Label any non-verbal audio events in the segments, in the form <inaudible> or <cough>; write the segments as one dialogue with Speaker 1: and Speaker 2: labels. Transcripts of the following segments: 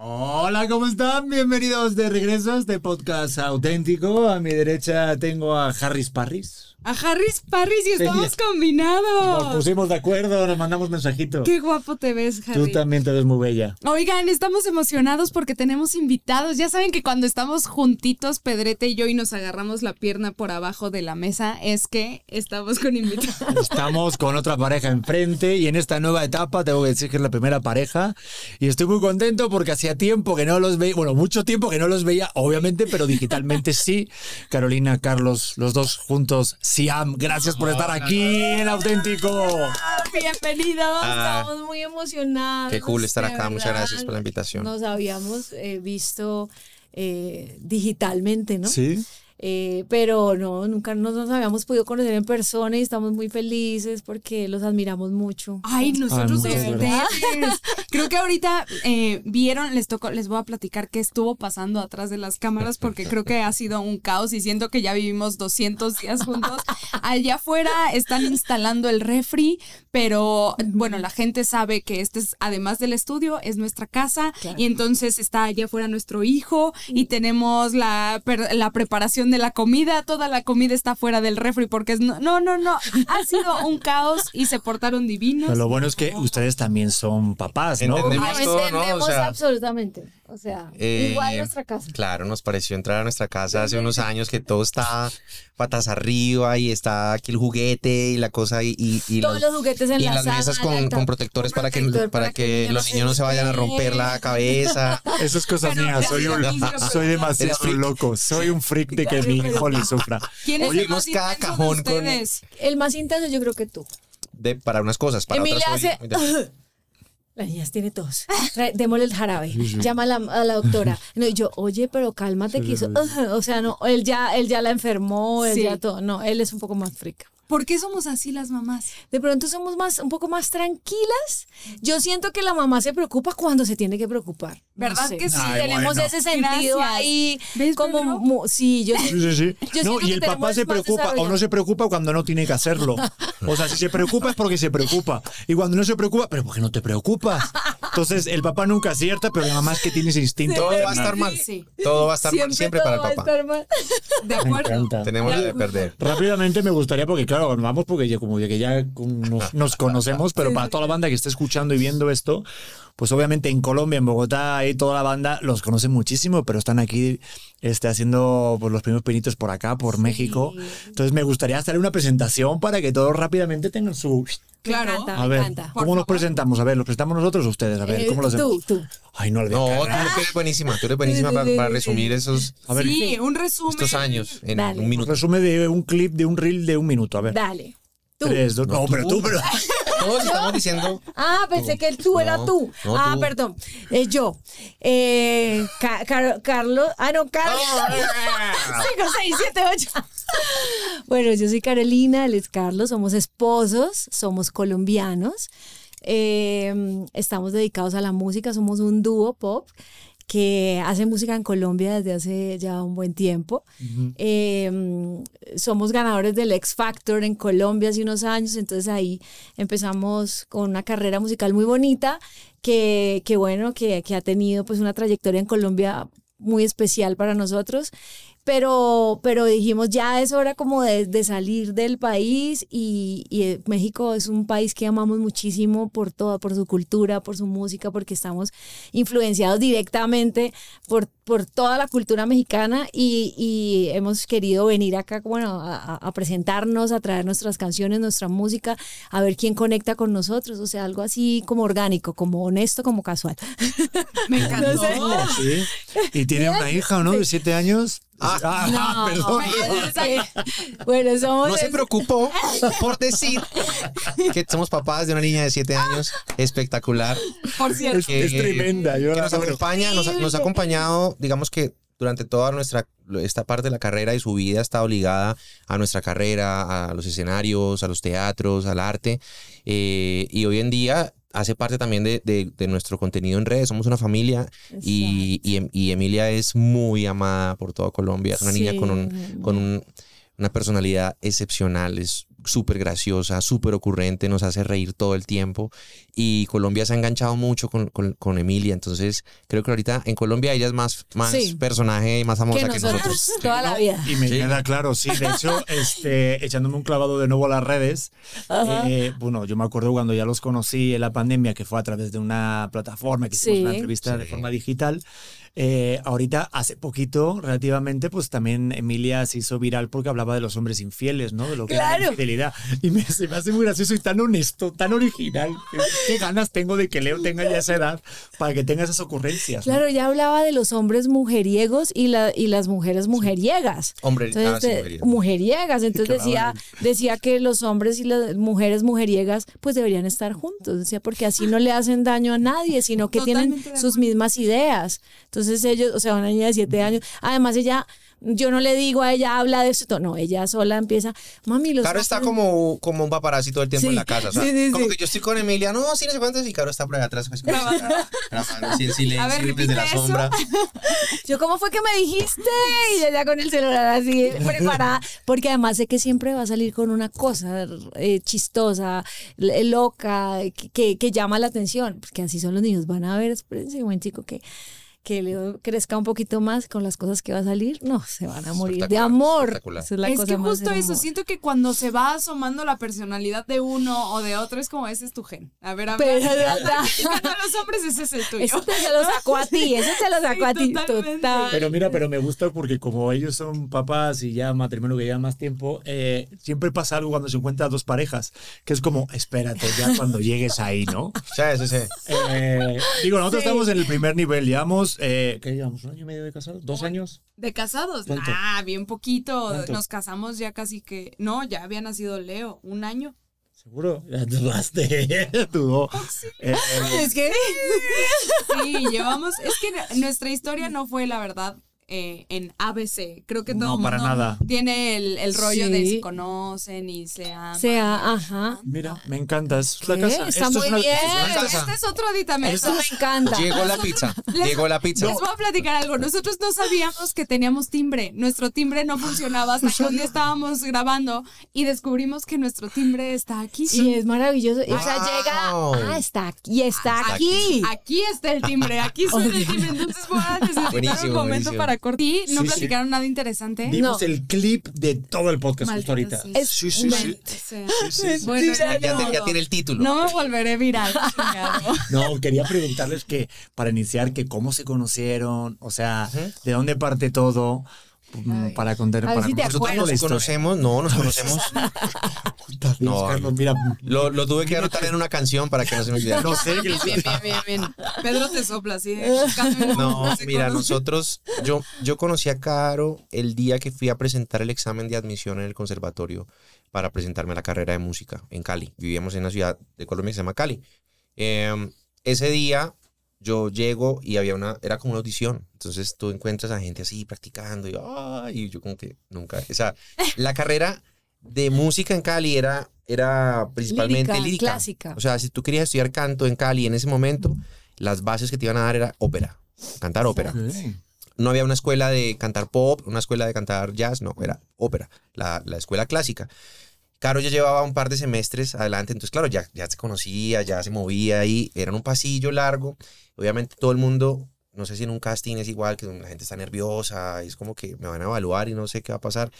Speaker 1: อ๋อ Hola, ¿cómo están? Bienvenidos de regreso a este podcast auténtico. A mi derecha tengo a Harris Parris.
Speaker 2: A Harris Parris y estamos combinados.
Speaker 1: Nos pusimos de acuerdo, nos mandamos mensajitos.
Speaker 2: Qué guapo te ves, Harry.
Speaker 1: Tú también te ves muy bella.
Speaker 2: Oigan, estamos emocionados porque tenemos invitados. Ya saben que cuando estamos juntitos, Pedrete y yo, y nos agarramos la pierna por abajo de la mesa, es que estamos con invitados. <laughs>
Speaker 1: Estamos con otra pareja enfrente y en esta nueva etapa tengo que decir que es la primera pareja y estoy muy contento porque hacía tiempo que no los veía, bueno, mucho tiempo que no los veía, obviamente, pero digitalmente <laughs> sí. Carolina, Carlos, los dos juntos Siam, gracias por estar aquí en Auténtico.
Speaker 3: Bienvenidos, ah. estamos muy emocionados.
Speaker 4: Qué cool estar acá, muchas gracias por la invitación.
Speaker 3: Nos habíamos eh, visto eh, digitalmente, ¿no?
Speaker 1: Sí.
Speaker 3: Eh, pero no, nunca nos habíamos podido conocer en persona y estamos muy felices porque los admiramos mucho.
Speaker 2: Ay, nosotros <laughs> Creo que ahorita eh, vieron, les tocó, les voy a platicar qué estuvo pasando atrás de las cámaras porque creo que ha sido un caos y siento que ya vivimos 200 días juntos. Allá afuera están instalando el refri, pero bueno, la gente sabe que este es, además del estudio, es nuestra casa y entonces está allá afuera nuestro hijo y tenemos la, la preparación de la comida, toda la comida está fuera del refri porque es no, no, no, no, ha sido un caos y se portaron divinos.
Speaker 1: Pero lo bueno es que ustedes también son papás, ¿no?
Speaker 3: Entendemos, entendemos absolutamente. O sea, eh, igual nuestra casa.
Speaker 4: Claro, nos pareció entrar a nuestra casa hace unos <laughs> años que todo está patas arriba y está aquí el juguete y la cosa y, y,
Speaker 3: todos los, juguetes en
Speaker 4: y
Speaker 3: la
Speaker 4: las mesas con, con protectores para que para, que, los niños no se vayan a romper la cabeza. <laughs>
Speaker 1: Eso es cosa mía, soy, un, <laughs> soy demasiado loco, soy un freak de que mi hijo le sufra.
Speaker 2: ¿Quién es el más cada cajón con
Speaker 3: el más intenso yo creo que tú.
Speaker 4: De, para unas cosas, para
Speaker 3: Emilia
Speaker 4: otras
Speaker 3: hace... La niña tiene tos. Démosle el jarabe. Llama a la, a la <laughs> doctora. No, y yo, oye, pero cálmate, que hizo. <laughs> O sea, no, él ya, él ya la enfermó, él ya todo. No, él es un poco más frica.
Speaker 2: ¿Por qué somos así las mamás?
Speaker 3: De pronto somos más, un poco más tranquilas. Yo siento que la mamá se preocupa cuando se tiene que preocupar.
Speaker 2: ¿Verdad que sí?
Speaker 3: Tenemos ese sentido ahí. Como, sí, yo,
Speaker 1: sí, sí, sí. no, y el papá se preocupa o no se preocupa cuando no tiene que hacerlo. O sea, si se preocupa es porque se preocupa. Y cuando no se preocupa, pero ¿por qué no te preocupas? Entonces, el papá nunca acierta, pero la mamá es que tiene ese instinto.
Speaker 4: Todo va a estar mal. Todo va a estar mal siempre para el papá. Va a estar mal. <laughs>
Speaker 2: De acuerdo.
Speaker 4: Tenemos que perder.
Speaker 1: Rápidamente me gustaría, porque claro, vamos porque ya como que ya nos, conocemos, pero para toda la banda que está escuchando y viendo esto, pues obviamente en Colombia, en Bogotá, y toda la banda los conoce muchísimo, pero están aquí este, haciendo pues, los primeros pinitos por acá, por México. Entonces me gustaría hacer una presentación para que todos rápidamente tengan su...
Speaker 2: Claro,
Speaker 1: a ver, ¿cómo nos presentamos? A ver, ¿los presentamos nosotros o ustedes? A ver, eh, ¿cómo los
Speaker 3: Tú, tú.
Speaker 1: Ay, no,
Speaker 4: no tú eres buenísima, tú eres buenísima para, resumir esos.
Speaker 2: A ver, sí, un resumen.
Speaker 4: Estos años en un minuto.
Speaker 1: Resumen de un clip, de un reel de un minuto, a ver.
Speaker 3: Dale.
Speaker 1: Tres, dos, no, pero tú, pero. <laughs>
Speaker 4: Todos estamos diciendo.
Speaker 3: Ah, pensé que el tú era tú. ah, perdón. Eh, yo. Eh, Carlos. Ah, no, Carlos. 5, 6, 7, 8. Bueno, yo soy Carolina, él es Carlos, somos esposos, somos colombianos. Eh, estamos dedicados a la música, somos un dúo pop que hace música en Colombia desde hace ya un buen tiempo. Em, somos ganadores del X Factor en Colombia hace unos años, entonces ahí empezamos con una carrera musical muy bonita que, que bueno, que, que ha tenido pues una trayectoria en Colombia muy especial para nosotros pero, pero dijimos ya es hora como de, salir del país y, y, México es un país que amamos muchísimo por toda, por su cultura, por su música, porque estamos influenciados directamente por, por toda la cultura mexicana y, y hemos querido venir acá bueno, a, a, presentarnos, a traer nuestras canciones, nuestra música, a ver quién conecta con nosotros, o sea, algo así como orgánico, como honesto, como casual.
Speaker 2: Me <laughs> encantó.
Speaker 1: ¿Sí? Y tiene una hija, ¿no? De siete años.
Speaker 4: Ah, ah perdón.
Speaker 3: Bueno, somos.
Speaker 4: No se preocupó por decir que somos papás de una niña de 7 años espectacular.
Speaker 2: Por cierto.
Speaker 1: Es, tremenda. Yo
Speaker 4: nos acompaña, nos, ha acompañado, digamos que durante toda nuestra esta parte de la carrera y su vida está obligada a nuestra carrera, a los escenarios, a los teatros, al arte. Eh, y hoy en día hace parte también de, de, nuestro contenido en redes. Somos una familia y, y, y, Emilia es muy amada por toda Colombia. Es una niña con, un, con un, una personalidad excepcional. Es súper graciosa, súper ocurrente, nos hace reír todo el tiempo. Y Colombia se ha enganchado mucho con, con- con Emilia. Entonces, creo que ahorita en Colombia ella es más, más
Speaker 3: Sí.
Speaker 4: personaje y más famosa
Speaker 3: Que
Speaker 4: que
Speaker 3: nosotros,
Speaker 4: nosotros. <laughs>
Speaker 3: toda la vida.
Speaker 1: Y me
Speaker 4: Sí.
Speaker 1: queda claro, sí. De hecho, <laughs> este, echándome un clavado de nuevo a las redes, eh, bueno, yo me acuerdo cuando ya los conocí en la pandemia, que fue a través de una plataforma que hicimos
Speaker 3: Sí.
Speaker 1: una entrevista de forma digital. Eh, ahorita, hace poquito, relativamente, pues también Emilia se hizo viral porque hablaba de los hombres infieles, ¿no? De lo que era la
Speaker 3: Claro.
Speaker 1: infidelidad. Y me, se me hace muy gracioso y tan honesto, tan original. Qué ganas tengo de que Leo tenga ya esa edad para que tenga esas ocurrencias. ¿no?
Speaker 3: Claro, ya hablaba de los hombres mujeriegos y, la, y las mujeres mujeriegas.
Speaker 4: Hombre,
Speaker 3: Entonces,
Speaker 4: ah, sí,
Speaker 3: eh,
Speaker 4: mujeriego.
Speaker 3: mujeriegas. Entonces decía, decía que los hombres y las mujeres mujeriegas pues deberían estar juntos. Decía, porque así no le hacen daño a nadie, sino que tienen
Speaker 2: Totalmente
Speaker 3: sus mismas ideas. Entonces ellos, o sea, una niña de siete años. Además ella, yo no le digo a ella, habla de esto. No, ella sola empieza, mami, los
Speaker 4: Caro está como, como un paparazzi todo el tiempo
Speaker 3: Sí,
Speaker 4: en la casa.
Speaker 3: sí, sí,
Speaker 4: como
Speaker 3: sí.
Speaker 4: que yo estoy con Emilia, no, sí, no sé cuántos, y Caro está por allá atrás. Pues, grabando, así en silencio, desde
Speaker 2: repite
Speaker 4: la sombra. <laughs>
Speaker 3: Yo, ¿cómo fue que me dijiste? Y ella con el celular así preparada. Porque además sé que siempre va a salir con una cosa eh, chistosa, l- loca, que, que llama la atención. Porque así son los niños. Van a ver, espérense un momentico que, que Leo crezca un poquito más con las cosas que va a salir. No, se van a morir de amor. es la
Speaker 2: es
Speaker 3: cosa
Speaker 2: que
Speaker 3: más
Speaker 2: justo eso, siento que cuando se va asomando la personalidad de uno o de otro es como ese es tu gen. A ver, a ver.
Speaker 3: Pero, ¿verdad? <laughs>
Speaker 2: a los hombres ese es el tuyo.
Speaker 3: Eso te se lo sacó a ti, eso te lo <laughs> sacó a ti.
Speaker 2: totalmente.
Speaker 3: Total.
Speaker 1: Pero mira, pero me gusta porque como ellos son papás y ya matrimonio que llevan más tiempo, eh, siempre pasa algo cuando se encuentran dos parejas, que es como, espérate, ya cuando llegues ahí, ¿no?
Speaker 4: Sí, sí, sí.
Speaker 1: Eh, digo, nosotros
Speaker 3: Sí.
Speaker 1: estamos en el primer nivel, llevamos, eh, ¿qué llevamos? ¿Un año y medio de casados? ¿Dos años?
Speaker 2: ¿De casados?
Speaker 1: ¿Cuánto?
Speaker 2: Ah, bien poquito.
Speaker 1: ¿Cuánto?
Speaker 2: Nos casamos ya casi que. No, ya había nacido Leo. Un año.
Speaker 1: ¿Seguro? Ya <laughs> dudaste, dudó. Eh,
Speaker 3: Es que <laughs> <laughs>
Speaker 2: Sí, llevamos. Es que nuestra historia no fue, la verdad, eh, en ABC. Creo que todo
Speaker 1: No,
Speaker 2: el
Speaker 1: para
Speaker 2: mundo
Speaker 1: nada.
Speaker 2: tiene el, el rollo de
Speaker 3: Sí.
Speaker 2: se conocen y se aman.
Speaker 3: sea, ajá.
Speaker 1: mira, me encanta, es la casa.
Speaker 3: Está
Speaker 1: esto
Speaker 3: muy
Speaker 1: es una-
Speaker 3: bien.
Speaker 1: es
Speaker 2: Este,
Speaker 1: casa.
Speaker 2: este es otro aditamento.
Speaker 3: Eso me encanta.
Speaker 4: Llegó la pizza. Llegó la pizza.
Speaker 2: Les voy a platicar algo. Nosotros no sabíamos que teníamos timbre. Nuestro timbre no funcionaba hasta que un día estábamos grabando y descubrimos que nuestro timbre está aquí.
Speaker 3: Y es maravilloso. O sea,
Speaker 4: Wow.
Speaker 3: llega. Ah, está aquí. Está
Speaker 4: Está
Speaker 3: aquí.
Speaker 2: Aquí está el timbre, aquí suena el <laughs> timbre. Entonces voy a necesitar
Speaker 4: Buenísimo,
Speaker 2: un momento
Speaker 4: buenísimo.
Speaker 2: para cortar. ¿Y no
Speaker 1: Sí, sí.
Speaker 2: platicaron nada interesante?
Speaker 1: Vimos
Speaker 3: No.
Speaker 1: el clip de todo el podcast justo
Speaker 2: Maldita
Speaker 1: ahorita.
Speaker 2: sea.
Speaker 3: Es
Speaker 1: Sí, sí, sí.
Speaker 2: Maldita sea.
Speaker 1: Sí, sí, sí.
Speaker 2: Bueno,
Speaker 3: Ya
Speaker 2: ya,
Speaker 4: tiene el título.
Speaker 2: No me volveré viral. <laughs>
Speaker 1: No, quería preguntarles que para iniciar que cómo se conocieron, o sea, de dónde parte todo, mm, para contar para
Speaker 3: si
Speaker 1: nosotros
Speaker 4: Nos conocemos, no, nos conocemos. <laughs> No,
Speaker 1: Carlos, mira,
Speaker 4: Lo, lo tuve que anotar en una canción para que no se me olvidara.
Speaker 1: no sé,
Speaker 2: Bien, bien, bien, bien. Pedro te sopla así. de, buscándome,
Speaker 4: No, mira, nosotros, yo, yo conocí a Caro el día que fui a presentar el examen de admisión en el conservatorio para presentarme a la carrera de música en Cali. Vivíamos en una ciudad de Colombia que se llama Cali. Eh, ese día yo llego y había una, era como una audición. Entonces tú encuentras a gente así practicando y, ay, y yo como que nunca, o sea, <laughs> la carrera de música en Cali era, era principalmente
Speaker 3: Lírica,
Speaker 4: lírica.
Speaker 3: clásica.
Speaker 4: O sea, si tú querías estudiar canto en Cali en ese momento, las bases que te iban a dar era ópera, cantar ópera.
Speaker 1: Ok.
Speaker 4: No había una escuela de cantar pop, una escuela de cantar jazz, no, era ópera, la, la escuela clásica. Caro ya llevaba un par de semestres adelante, entonces claro, ya, ya se conocía, ya se movía ahí, era en un pasillo largo, obviamente todo el mundo, no sé si en un casting es igual, que la gente está nerviosa, es como que me van a evaluar y no sé qué va a pasar.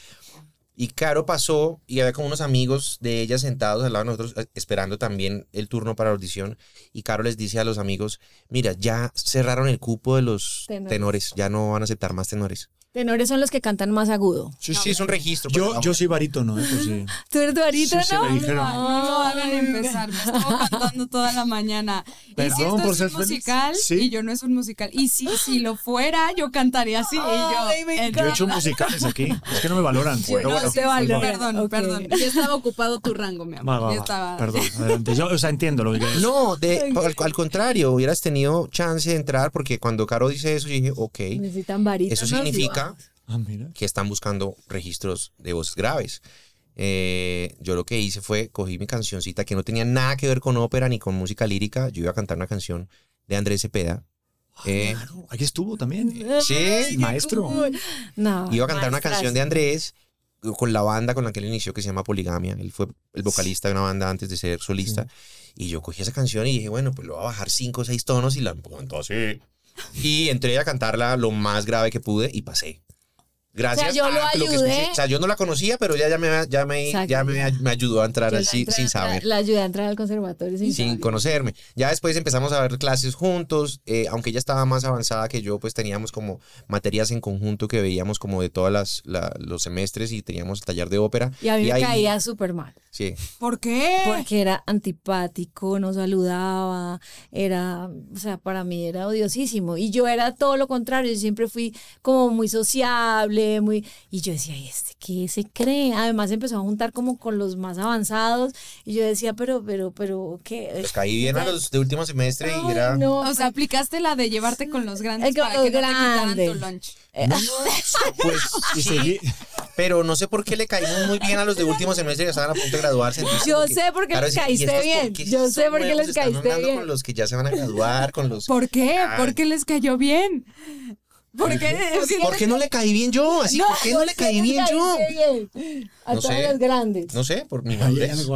Speaker 4: Y Caro pasó y había como unos amigos de ella sentados al lado de nosotros eh, esperando también el turno para la audición. Y Caro les dice a los amigos, mira, ya cerraron el cupo de los
Speaker 3: Tenores.
Speaker 4: tenores, ya no van a aceptar más tenores.
Speaker 3: Tenores son los que cantan más agudo.
Speaker 4: Sí, sí, es un registro.
Speaker 1: Yo, yo soy barítono, ¿eh? Pues sí. <laughs>
Speaker 3: ¿Tú eres barítono?
Speaker 1: Sí, sí, me dijeron.
Speaker 2: No, no hagan empezar. Me estuvo cantando toda la mañana. y si
Speaker 1: Perdón
Speaker 2: esto
Speaker 1: por
Speaker 2: es
Speaker 1: ser
Speaker 2: un
Speaker 1: feliz.
Speaker 2: musical
Speaker 1: Sí.
Speaker 2: y yo no es un musical. Y sí, si lo fuera, yo cantaría así. y yo,
Speaker 1: Yo he hecho musicales aquí, es que no me valoran.
Speaker 3: Yo
Speaker 1: pero
Speaker 3: no
Speaker 1: bueno.
Speaker 3: te valoro.
Speaker 2: Perdón,
Speaker 3: Ok.
Speaker 2: perdón. <laughs> Ya estaba ocupado tu rango, mi amor.
Speaker 1: Va, va,
Speaker 2: ya estaba.
Speaker 1: Perdón, adelante. Yo, o sea, entiendo lo que quieres.
Speaker 4: No, de, al, al contrario, hubieras tenido chance de entrar porque cuando Caro dice eso, yo dije, ok,
Speaker 3: Necesitan barítonos.
Speaker 4: eso significa
Speaker 1: Ah, mira.
Speaker 4: que están buscando registros de voces graves. Eh, yo lo que hice fue cogí mi cancioncita que no tenía nada que ver con ópera ni con música lírica. Yo iba a cantar una canción de Andrés Cepeda. Eh,
Speaker 1: Claro, aquí estuvo también.
Speaker 4: sí,
Speaker 1: maestro.
Speaker 3: No.
Speaker 4: iba a cantar una canción de Andrés. con la banda con la que él inició, que se llama Poligamia. Él fue el vocalista de una banda antes de ser solista. Y yo cogí esa canción y dije, bueno, pues lo voy a bajar cinco o seis tonos y la pongo así. Y entré a cantarla lo más grave que pude y pasé. Gracias
Speaker 3: O sea, yo lo
Speaker 4: a lo que escuché. O sea, yo no la conocía, pero ella ya me, ya me, ya me, me ayudó a entrar así
Speaker 3: entré
Speaker 4: sin saber.
Speaker 3: La ayudé a entrar al conservatorio sin,
Speaker 4: sin
Speaker 3: saber.
Speaker 4: conocerme. Ya después empezamos a ver clases juntos, eh, aunque ella estaba más avanzada que yo, pues teníamos como materias en conjunto que veíamos como de todas las la- los semestres y teníamos el taller de ópera.
Speaker 3: Y a mí me
Speaker 4: ahí-
Speaker 3: caía súper mal.
Speaker 4: Sí.
Speaker 2: ¿Por qué?
Speaker 3: Porque era antipático, no saludaba, era, o sea, para mí era odiosísimo. Y yo era todo lo contrario, yo siempre fui como muy sociable, muy... Y yo decía, ¿y este qué se cree? Además empezó a juntar como con los más avanzados. Y yo decía, pero, pero, pero, ¿qué?
Speaker 4: Pues caí bien a los de último semestre y
Speaker 3: Ay,
Speaker 4: era...
Speaker 3: no,
Speaker 2: o sea, aplicaste la de llevarte con los grandes
Speaker 3: El
Speaker 2: para
Speaker 3: los
Speaker 2: que no te quitaran
Speaker 3: grandes.
Speaker 2: tu lunch. <laughs>
Speaker 4: Pues
Speaker 1: Y seguí-
Speaker 4: pero no sé por qué le caímos muy bien a los de último semestre que estaban a punto de graduarse. entonces
Speaker 3: Yo sé por qué
Speaker 4: claro,
Speaker 3: les
Speaker 4: ¿y
Speaker 3: caíste bien. Yo sé por qué les caíste bien.
Speaker 4: Con los que ya se van a graduar, con los...
Speaker 2: ¿Por qué?
Speaker 4: Ay.
Speaker 2: ¿Por qué les cayó bien? ¿Por qué?
Speaker 4: ¿Por qué no le caí bien yo? Así, ¿por qué no le caí bien yo?
Speaker 3: bien? A
Speaker 4: No
Speaker 3: todas
Speaker 4: sé.
Speaker 3: las grandes.
Speaker 4: No sé, por mi madurez.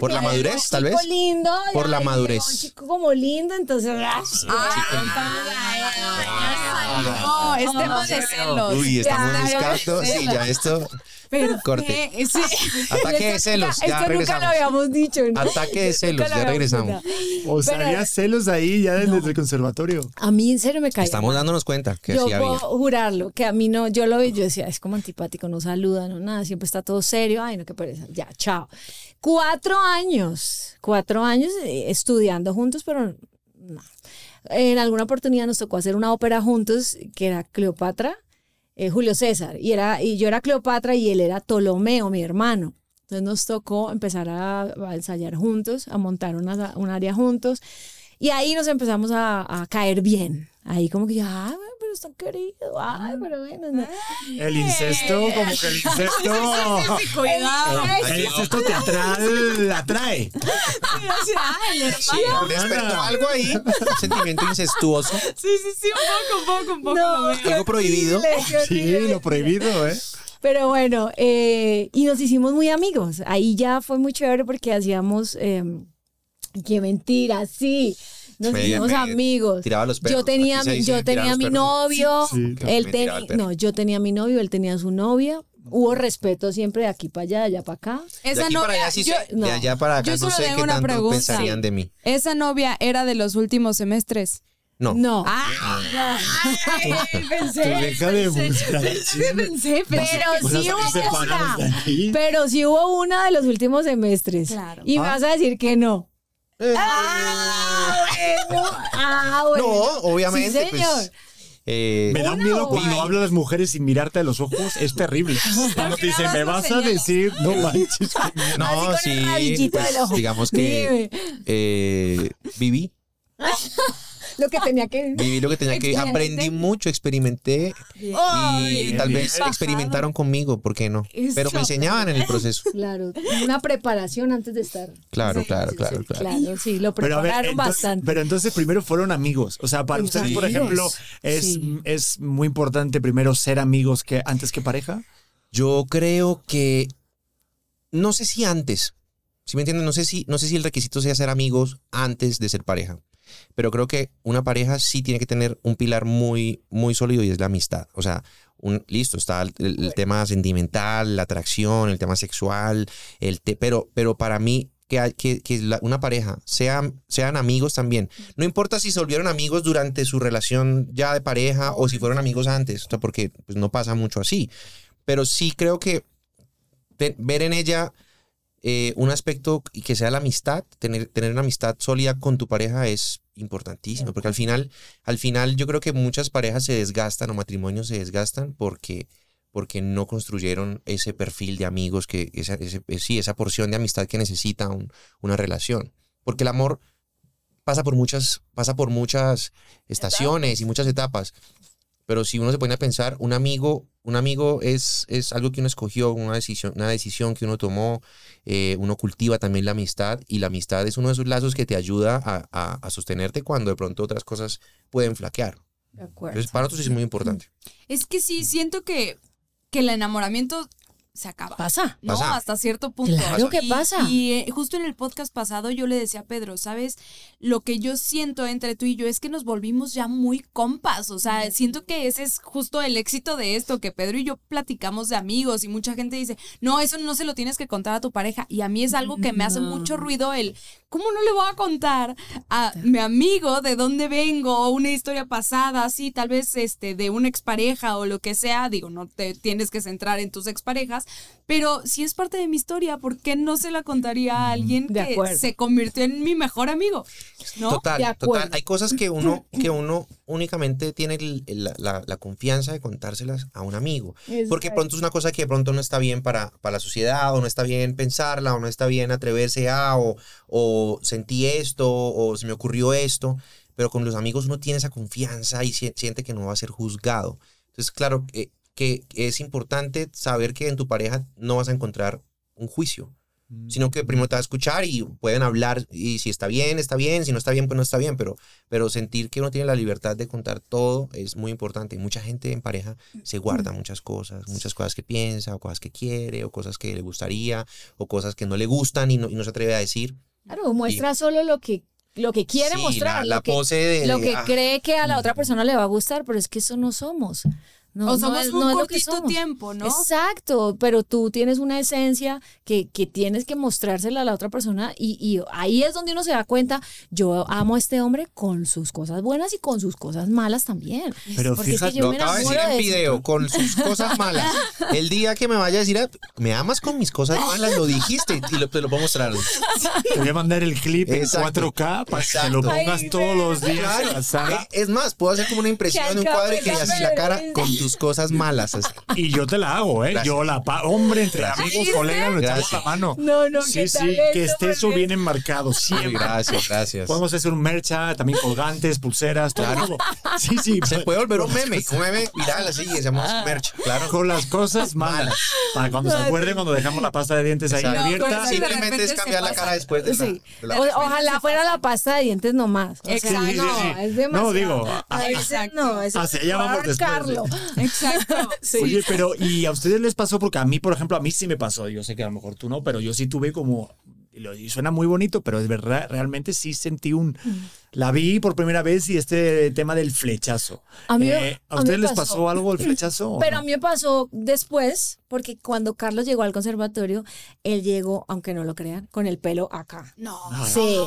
Speaker 4: Por la madurez, tal vez.
Speaker 3: chico lindo.
Speaker 4: Por la madurez.
Speaker 3: Un chico como lindo, entonces.
Speaker 2: No, es tema de celos.
Speaker 4: Uy, estamos buscando. Sí, ya esto.
Speaker 2: Pero
Speaker 4: Corte.
Speaker 2: ¿qué? Sí. <laughs>
Speaker 4: Ataque de celos.
Speaker 3: Esto
Speaker 4: Ya
Speaker 3: nunca
Speaker 4: regresamos.
Speaker 3: lo habíamos dicho. ¿no?
Speaker 4: Ataque de celos,
Speaker 3: lo
Speaker 4: ya regresamos.
Speaker 3: dicho.
Speaker 1: O sea,
Speaker 3: Pero-
Speaker 1: había celos ahí ya desde el conservatorio.
Speaker 3: A mí en serio me caía.
Speaker 4: Estamos
Speaker 3: mal.
Speaker 4: dándonos cuenta que
Speaker 3: yo
Speaker 4: sí
Speaker 3: puedo
Speaker 4: había.
Speaker 3: jurarlo, que a mí no, yo lo vi, yo decía, es como antipático, no saluda, no nada, siempre está todo serio, ay, no, qué pereza, ya, chao. Cuatro años, cuatro años eh, estudiando juntos, pero no. En alguna oportunidad nos tocó hacer una ópera juntos, que era Cleopatra, eh, Julio César, y, era, y yo era Cleopatra y él era Ptolomeo, mi hermano. Entonces nos tocó empezar a, ensayar juntos, a montar una, un área juntos. Y ahí nos empezamos a, caer bien. Ahí como que ya, ay, pero está querido, ay, pero bueno. no".
Speaker 1: El incesto, como que el incesto. <laughs>
Speaker 2: Cuidado.
Speaker 1: El incesto teatral <laughs> atrae.
Speaker 4: Despertó algo ahí. Un sentimiento incestuoso.
Speaker 2: Sí, sí, sí, un poco, un poco, un poco.
Speaker 3: No,
Speaker 4: Algo prohibido.
Speaker 1: Sí, lo prohibido, ¿eh?
Speaker 3: Pero bueno, eh, y nos hicimos muy amigos. Ahí ya fue muy chévere porque hacíamos, eh, qué mentira, sí. Nos hicimos
Speaker 4: me
Speaker 3: amigos.
Speaker 4: tiraba los perros.
Speaker 3: Yo tenía, yo tenía mi
Speaker 4: perros.
Speaker 3: novio,
Speaker 1: Sí, sí,
Speaker 3: él tenía, no, yo tenía mi novio, él tenía su novia. Hubo respeto siempre de aquí para allá, de allá para acá.
Speaker 4: De
Speaker 2: Esa
Speaker 4: para
Speaker 2: novia,
Speaker 4: allá sí
Speaker 2: yo,
Speaker 4: sé.
Speaker 3: no.
Speaker 4: De allá para acá
Speaker 2: Yo
Speaker 4: no sé qué tanto
Speaker 2: pregunta.
Speaker 4: pensarían de mí.
Speaker 2: esa novia era de los últimos semestres.
Speaker 4: No.
Speaker 3: No.
Speaker 2: Ah, <laughs>
Speaker 3: pensé,
Speaker 1: Tú deja de buscar.
Speaker 2: pensé,
Speaker 3: Pero sí hubo
Speaker 1: de
Speaker 3: una. Pero sí hubo una de los últimos semestres.
Speaker 2: Claro.
Speaker 3: Y me
Speaker 1: Ah.
Speaker 3: vas a decir que no.
Speaker 4: Eh,
Speaker 3: Ah, bueno. Ah, bueno.
Speaker 4: No, obviamente.
Speaker 3: Sí, señor.
Speaker 4: Pues, eh,
Speaker 1: Me da miedo
Speaker 3: o-
Speaker 1: cuando hablan las mujeres sin mirarte a los ojos. Es terrible. Cuando te dicen, me vas a decir, no manches. miedo".
Speaker 3: Así
Speaker 4: no, sí. pues, digamos que eh, viví. <laughs>
Speaker 3: Lo que tenía que <laughs>
Speaker 4: Viví lo que tenía que. Aprendí mucho, experimenté. Y tal
Speaker 1: bien.
Speaker 4: vez experimentaron conmigo, ¿por qué no? Pero me enseñaban en el proceso.
Speaker 3: Claro, una preparación antes de estar.
Speaker 4: Claro,
Speaker 3: Sí,
Speaker 4: claro,
Speaker 3: sí,
Speaker 4: claro,
Speaker 3: sí,
Speaker 4: claro.
Speaker 3: sí, lo
Speaker 1: Pero ver,
Speaker 3: prepararon
Speaker 1: entonces,
Speaker 3: bastante.
Speaker 1: pero entonces primero fueron amigos. O sea, para ustedes, por ejemplo, es,
Speaker 3: Sí.
Speaker 1: es muy importante primero ser amigos que antes que pareja.
Speaker 4: Yo creo que no sé si antes, si me entienden, no sé si no sé si el requisito sea ser amigos antes de ser pareja. Pero creo que una pareja sí tiene que tener un pilar muy muy sólido y es la amistad. O sea, un, listo, está el, tema sentimental, la atracción, el tema sexual, el te- pero pero para mí que, hay- que, que una pareja sean, sean amigos también. No importa si se volvieron amigos durante su relación ya de pareja o si fueron amigos antes, o sea, porque pues, no pasa mucho así pero sí creo que ve- ver en ella eh, un aspecto que sea la amistad, tener, tener una amistad sólida con tu pareja es importantísimo, porque al final, al final yo creo que muchas parejas se desgastan o matrimonios se desgastan porque, porque no construyeron ese perfil de amigos, que esa, ese- eh, sí, esa porción de amistad que necesita un- una relación. Porque el amor pasa por muchas, pasa por muchas estaciones y muchas etapas. Pero si uno se pone a pensar, un amigo, un amigo es, es algo que uno escogió, una decisión, una decisión que uno tomó, eh, uno cultiva también la amistad y la amistad es uno de esos lazos que te ayuda a, a- a sostenerte cuando de pronto otras cosas pueden flaquear.
Speaker 3: De acuerdo.
Speaker 4: Entonces, para nosotros es muy importante.
Speaker 2: Es que sí, siento que, que el enamoramiento se acaba.
Speaker 3: Pasa.
Speaker 2: No,
Speaker 4: Pasa.
Speaker 2: hasta cierto punto.
Speaker 3: Claro que pasa.
Speaker 2: Y eh, justo en el podcast pasado yo le decía a Pedro, ¿sabes? Lo que yo siento entre tú y yo es que nos volvimos ya muy compas. O sea, siento que ese es justo el éxito de esto, que Pedro y yo platicamos de amigos y mucha gente dice, no, eso no se lo tienes que contar a tu pareja. Y a mí es algo que me hace
Speaker 3: No.
Speaker 2: mucho ruido el, ¿cómo no le voy a contar a mi amigo de dónde vengo o una historia pasada, así, tal vez este, de una expareja o lo que sea? Digo, no te tienes que centrar en tus exparejas, pero si es parte de mi historia, ¿por qué no se la contaría a alguien
Speaker 3: De
Speaker 2: que
Speaker 3: acuerdo.
Speaker 2: se convirtió en mi mejor amigo? ¿No?
Speaker 4: Total, total. Hay cosas que uno, que uno únicamente tiene el- la, la- la confianza de contárselas a un amigo. Porque pronto es una cosa que de pronto no está bien para, para la sociedad, o no está bien pensarla, o no está bien atreverse a, o, o sentí esto, o se me ocurrió esto. Pero con los amigos uno tiene esa confianza y si- siente que no va a ser juzgado. Entonces, claro, eh, que es importante saber que en tu pareja no vas a encontrar un juicio sino que primero te va a escuchar y pueden hablar y si está bien, está bien, si no está bien, pues no está bien, pero, pero sentir que uno tiene la libertad de contar todo es muy importante. Y mucha gente en pareja se guarda muchas cosas, muchas cosas que piensa, o cosas que quiere, o cosas que le gustaría, o cosas que no le gustan y no, y no se atreve a decir.
Speaker 3: Claro, muestra solo lo que, lo que quiere
Speaker 4: Sí,
Speaker 3: mostrar,
Speaker 4: la, la
Speaker 3: lo que,
Speaker 4: pose de...
Speaker 3: lo que
Speaker 4: ah,
Speaker 3: cree que a la otra persona le va a gustar, pero es que eso no somos. No,
Speaker 2: o
Speaker 3: no
Speaker 2: somos
Speaker 3: es-
Speaker 2: un
Speaker 3: no es lo que
Speaker 2: cortito
Speaker 3: somos.
Speaker 2: tiempo, ¿no?
Speaker 3: Exacto, pero tú tienes una esencia que, que tienes que mostrársela a la otra persona y, y ahí es donde uno se da cuenta, yo amo a este hombre con sus cosas buenas y con sus cosas malas también.
Speaker 1: Pero
Speaker 3: Porque es que
Speaker 1: fíjate,
Speaker 3: yo
Speaker 4: Lo
Speaker 3: me
Speaker 4: acaba de decir en
Speaker 3: de eso.
Speaker 4: video, con sus cosas malas. <laughs> El día que me vaya a decir, "Ah, me amas con mis cosas malas, lo dijiste y lo, te lo puedo mostrar.
Speaker 1: te voy a mandar el clip en
Speaker 4: Exacto.
Speaker 1: 4K para que te lo
Speaker 4: Exacto.
Speaker 1: pongas
Speaker 3: Ay,
Speaker 1: todos los días.
Speaker 4: Claro. Es más, puedo hacer como una impresión
Speaker 3: Que
Speaker 4: de un
Speaker 3: acabo
Speaker 4: cuadro y que así la
Speaker 3: darme
Speaker 4: cara con tus cosas malas. así.
Speaker 1: Y yo te la hago, ¿eh?
Speaker 4: Gracias.
Speaker 1: Yo la pa Hombre, entre amigos, colegas, nos echamos
Speaker 4: Gracias.
Speaker 1: la mano.
Speaker 3: No, no,
Speaker 1: Sí,
Speaker 3: ¿qué
Speaker 1: sí, que esté eso bien enmarcado, siempre.
Speaker 4: Gracias, gracias.
Speaker 1: Podemos hacer un mercha, también colgantes, pulseras, todo.
Speaker 4: Claro.
Speaker 1: Sí, sí.
Speaker 4: Se puede volver un meme, un meme viral así, y hacemos merch, claro.
Speaker 1: Con las cosas malas. Para cuando se acuerden, cuando dejamos la pasta de dientes ahí
Speaker 4: Exacto.
Speaker 1: abierta.
Speaker 2: pues,
Speaker 4: Simplemente es cambiar la cara después de la,
Speaker 3: Sí.
Speaker 4: de la-
Speaker 3: O- ojalá fuera la pasta de dientes nomás.
Speaker 2: Exacto.
Speaker 1: Sí, sí,
Speaker 3: no,
Speaker 1: sí.
Speaker 3: es demasiado.
Speaker 1: No, digo,
Speaker 3: A veces
Speaker 2: Exacto.
Speaker 3: no, es
Speaker 1: Hacia allá vamos después,
Speaker 3: Carlo.
Speaker 2: Exacto. <laughs>
Speaker 3: Sí.
Speaker 1: Oye, pero ¿y a ustedes les pasó? Porque a mí, por ejemplo, a mí sí me pasó. Yo sé que a lo mejor tú no, pero yo sí tuve como. Y suena muy bonito, pero es verdad, realmente sí sentí un. La vi por primera vez y este tema del flechazo.
Speaker 3: A mí-
Speaker 1: Eh,
Speaker 3: a
Speaker 1: ¿A
Speaker 3: mí
Speaker 1: ustedes
Speaker 3: me
Speaker 1: les
Speaker 3: pasó.
Speaker 1: pasó algo el flechazo?
Speaker 3: Pero
Speaker 1: no?
Speaker 3: a mí me pasó después, porque cuando Carlos llegó al conservatorio, él llegó, aunque no lo crean, con el pelo acá.
Speaker 2: No.
Speaker 3: Sí.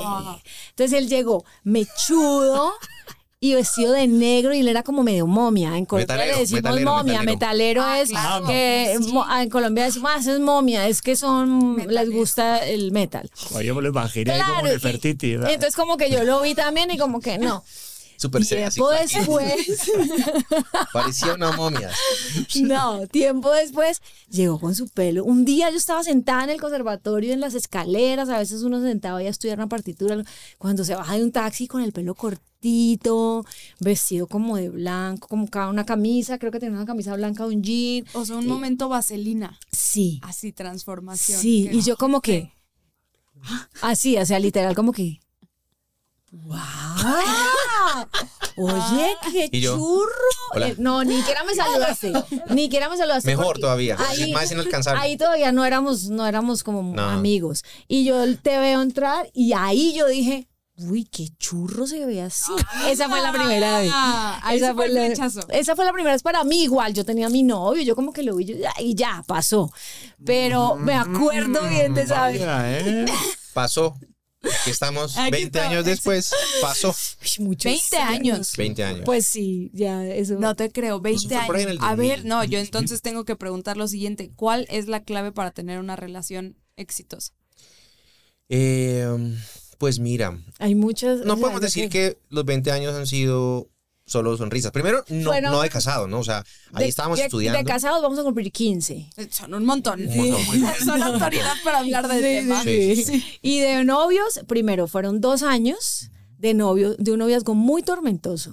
Speaker 3: Entonces él llegó mechudo y vestido de negro y él era como medio momia. En Colombia
Speaker 4: Metalero,
Speaker 3: le decimos
Speaker 4: metalero,
Speaker 3: momia.
Speaker 4: metalero.
Speaker 3: Metalero,
Speaker 2: Ah,
Speaker 3: es
Speaker 2: claro.
Speaker 3: que
Speaker 2: Sí.
Speaker 3: mo- ah, en Colombia decimos, ah, eso es momia, es que son, les gusta el metal.
Speaker 1: Yo me lo imaginé como Nefertiti. ¿verdad?
Speaker 3: Entonces como que yo lo vi también y como que no.
Speaker 4: Súper seria, así,
Speaker 3: Tiempo después, <laughs>
Speaker 4: Parecía una momia.
Speaker 3: no, tiempo después llegó con su pelo. Un día yo estaba sentada en el conservatorio, en las escaleras, a veces uno se sentaba ahí a estudiar una partitura, cuando se baja de un taxi con el pelo cortito, vestido como de blanco, como una camisa, creo que tenía una camisa blanca, un jean.
Speaker 2: O sea, un
Speaker 3: Y-
Speaker 2: momento vaselina.
Speaker 3: Sí,
Speaker 2: Así, transformación.
Speaker 3: sí,
Speaker 2: Que-
Speaker 3: y yo como que, así, o sea, literal, como que, ¡Wow! <laughs> Oye, qué
Speaker 4: ¿Y yo?
Speaker 3: churro.
Speaker 4: Hola.
Speaker 3: Eh, No, ni siquiera me saludaste. <laughs> Ni siquiera me saludaste.
Speaker 4: Mejor todavía, es <laughs> más inalcanzable.
Speaker 3: Ahí todavía no éramos, no éramos como
Speaker 4: No.
Speaker 3: amigos. Y yo te veo entrar y ahí yo dije, uy, qué churro se ve así. Esa fue la primera vez.
Speaker 2: Ah,
Speaker 3: esa,
Speaker 2: fue el
Speaker 3: la, esa fue la primera vez para mí igual. Yo tenía a mi novio, yo como que lo vi yo, y ya, pasó. Pero me acuerdo bien de esa
Speaker 1: ¿eh?
Speaker 4: Pasó. Aquí estamos
Speaker 2: Aquí
Speaker 4: 20
Speaker 2: está.
Speaker 4: años después. Pasó.
Speaker 3: Uy, muchos
Speaker 2: 20 años.
Speaker 4: 20 años.
Speaker 3: Pues sí, ya eso.
Speaker 2: No te creo, 20
Speaker 4: fue por ahí en
Speaker 2: años. A
Speaker 4: 2000.
Speaker 2: ver, no, yo entonces tengo que preguntar lo siguiente. ¿Cuál es la clave para tener una relación exitosa?
Speaker 4: Eh, pues mira,
Speaker 3: Hay muchas.
Speaker 4: no podemos decir que los 20 años han sido solo sonrisas. Primero, no,
Speaker 3: Bueno,
Speaker 4: no de casado, ¿no? O sea, ahí
Speaker 3: de-
Speaker 4: estábamos
Speaker 3: de,
Speaker 4: estudiando.
Speaker 3: De casados vamos a cumplir 15.
Speaker 2: Eh, Son un montón.
Speaker 4: Un montón. <laughs>
Speaker 2: Son autoridad para hablar del
Speaker 3: Sí,
Speaker 2: tema.
Speaker 4: Sí, sí,
Speaker 3: Y de novios, primero fueron dos años de novio, de un noviazgo muy tormentoso,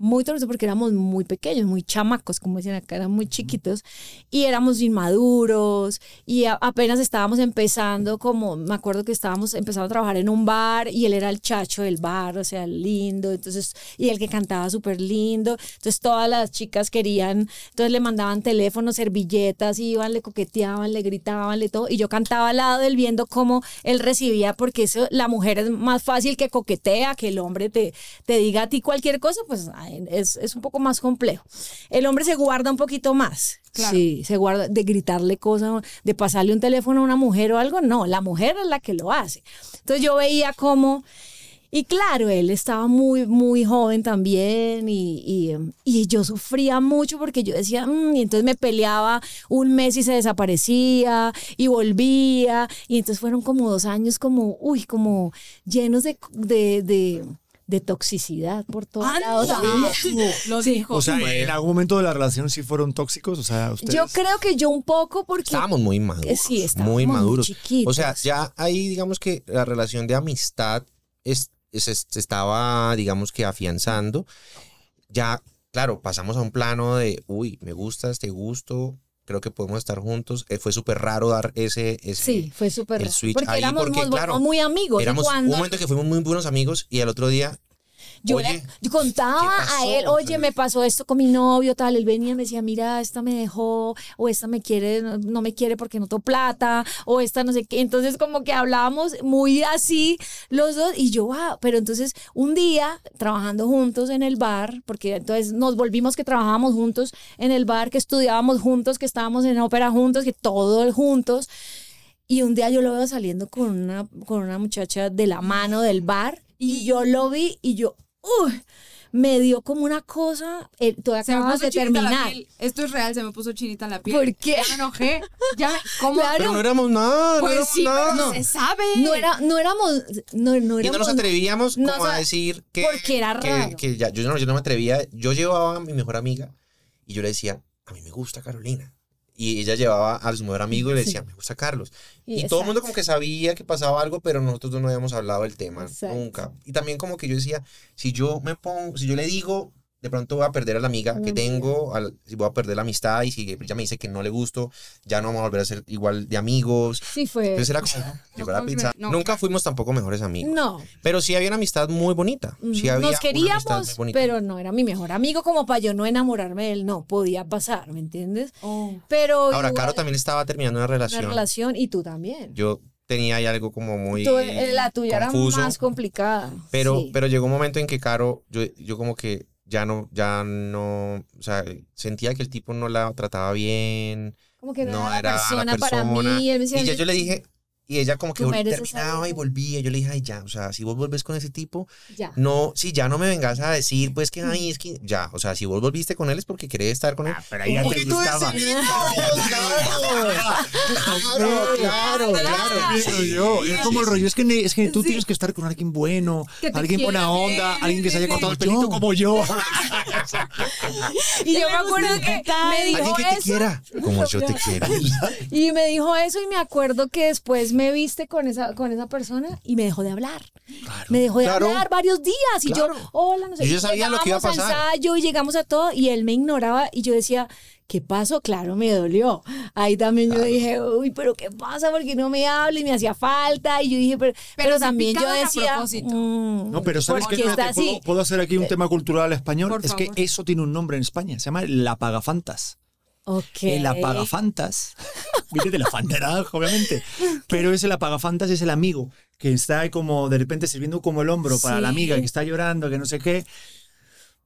Speaker 3: muy tormentoso porque éramos muy pequeños, muy chamacos, como dicen acá, eran muy chiquitos y éramos inmaduros y apenas estábamos empezando, como me acuerdo que estábamos empezando a trabajar en un bar y él era el chacho del bar, o sea, lindo, entonces, y el que cantaba súper lindo, entonces todas las chicas querían, entonces le mandaban teléfonos, servilletas, iban, le coqueteaban, le gritaban, le todo, y yo cantaba al lado del viendo cómo él recibía, porque eso, la mujer es más fácil que coquetea, que el hombre te, te diga a ti cualquier cosa, pues es, es, un poco más complejo. El hombre se guarda un poquito más. Sí, se guarda de gritarle cosas, de pasarle un teléfono a una mujer o algo. No, la mujer es la que lo hace. Entonces yo veía como... Y claro, él estaba muy, muy joven también y, y, y yo sufría mucho porque yo decía, mm", y entonces me peleaba un mes y se desaparecía y volvía. Y entonces fueron como dos años como, uy, como llenos de, de de toxicidad por todos ah, lados.
Speaker 2: Lo dijo.
Speaker 1: O sea, en algún momento de la relación sí fueron tóxicos, o sea, ustedes...
Speaker 3: Yo creo que yo un poco porque...
Speaker 4: Estábamos muy maduros. Sí, estábamos muy maduros. o sea, ya ahí digamos que la relación de amistad es, se estaba, digamos que afianzando. Ya, claro, pasamos a un plano de, uy, me gustas, te gusto, creo que podemos estar juntos. Eh, fue súper raro dar ese, ese
Speaker 3: Sí, fue súper
Speaker 4: raro. switch
Speaker 3: porque
Speaker 4: ahí
Speaker 3: éramos porque, muy, claro, muy amigos.
Speaker 4: Éramos un momento que fuimos muy buenos amigos y al otro día
Speaker 3: yo, le, contaba a él, oye, me pasó esto con mi novio, tal. Él venía y me decía, mira, esta me dejó, o esta me quiere, no, me quiere porque no tengo plata, o esta no sé qué. Entonces, como que hablábamos muy así los dos, y yo, wow. Pero entonces, un día, trabajando juntos en el bar, porque entonces nos volvimos que trabajábamos juntos en el bar, que estudiábamos juntos, que estábamos en ópera juntos, que todo juntos. Y un día yo lo veo saliendo con una, con una muchacha de la mano del bar. Y yo lo vi y yo, uy, me dio como una cosa, eh, todavía acabamos de terminar.
Speaker 2: Esto es real, se me puso chinita la piel.
Speaker 3: ¿Por qué?
Speaker 2: Ya me enojé. Ya me, ¿cómo?
Speaker 4: Pero no éramos nada.
Speaker 2: Pues
Speaker 4: no
Speaker 2: sí,
Speaker 4: nada.
Speaker 2: pero se sabe.
Speaker 3: No, era, no éramos, no, no éramos.
Speaker 4: Y no nos atrevíamos como a decir que.
Speaker 3: Porque era raro.
Speaker 4: Que, ya, yo, no, yo no me atrevía. Yo llevaba a mi mejor amiga y yo le decía, a mí me gusta Carolina y ella llevaba a su mejor amigo y le decía, me gusta Carlos. Y, todo el mundo como que sabía que pasaba algo, pero nosotros no habíamos hablado del tema nunca. Y también como que yo decía, si yo me pongo, si yo le digo de pronto voy a perder a la amiga que tengo, si voy a perder la amistad y si ella me dice que no le gusto, ya no vamos a volver a ser igual de amigos.
Speaker 3: Sí, fue.
Speaker 4: Entonces era como, llegó la pizza. Nunca fuimos tampoco mejores amigos.
Speaker 3: No.
Speaker 4: Pero sí había una amistad muy bonita. Sí había
Speaker 3: Nos queríamos, pero no era mi mejor amigo como para yo no enamorarme de él. No, podía pasar, ¿me entiendes? Oh. Pero.
Speaker 4: Ahora, Caro también estaba terminando una relación.
Speaker 3: Una relación y tú también.
Speaker 4: Yo tenía ahí algo como muy.
Speaker 3: Eh, la tuya era más complicada.
Speaker 4: Pero, pero llegó un momento en que Caro, yo, yo como que ya no, ya no, o sea, sentía que el tipo no la trataba bien.
Speaker 3: Como que no, era, la persona, para mí.
Speaker 4: y ya yo le dije, y ella como que terminaba y volvía. Yo le dije, ay, ya, o sea, si vos volvés con ese tipo, ya. no, si ya no me vengas a decir, pues que, ay, es que, ya, o sea, si vos volviste con él es porque querés estar con él. Ah,
Speaker 1: pero ahí ya te gustaba. <laughs>
Speaker 4: claro, claro, claro.
Speaker 1: Yo. Es como el rollo, es que, es que tú tienes que estar con alguien bueno, alguien buena onda, alguien que se haya cortado el pelito como yo. <laughs>
Speaker 3: y yo me acuerdo que me dijo
Speaker 4: alguien que te quiera como yo te quiero. <laughs>
Speaker 3: y me dijo eso y me acuerdo que después me viste con esa, con esa persona y me dejó de hablar. me dejó de hablar varios días y yo, hola, no sé.
Speaker 4: yo sabía lo que iba a pasar.
Speaker 3: ensayo y llegamos a todo y él me ignoraba y yo decía, ¿qué pasó? Claro, me dolió. Ahí también yo dije, uy, pero ¿qué pasa? Porque no me habla y me hacía falta. Y yo dije, pero, pero, también yo decía.
Speaker 1: Mm, no, pero ¿sabes qué? ¿Puedo, ¿Puedo, hacer aquí un eh, tema cultural español? es que eso tiene un nombre en España, se llama la pagafantas.
Speaker 3: Ok.
Speaker 1: El apagafantas. <laughs> Viene de la fanta obviamente. Pero ese el apagafantas es el amigo que está ahí como de repente sirviendo como el hombro para la amiga que está llorando, que no sé qué.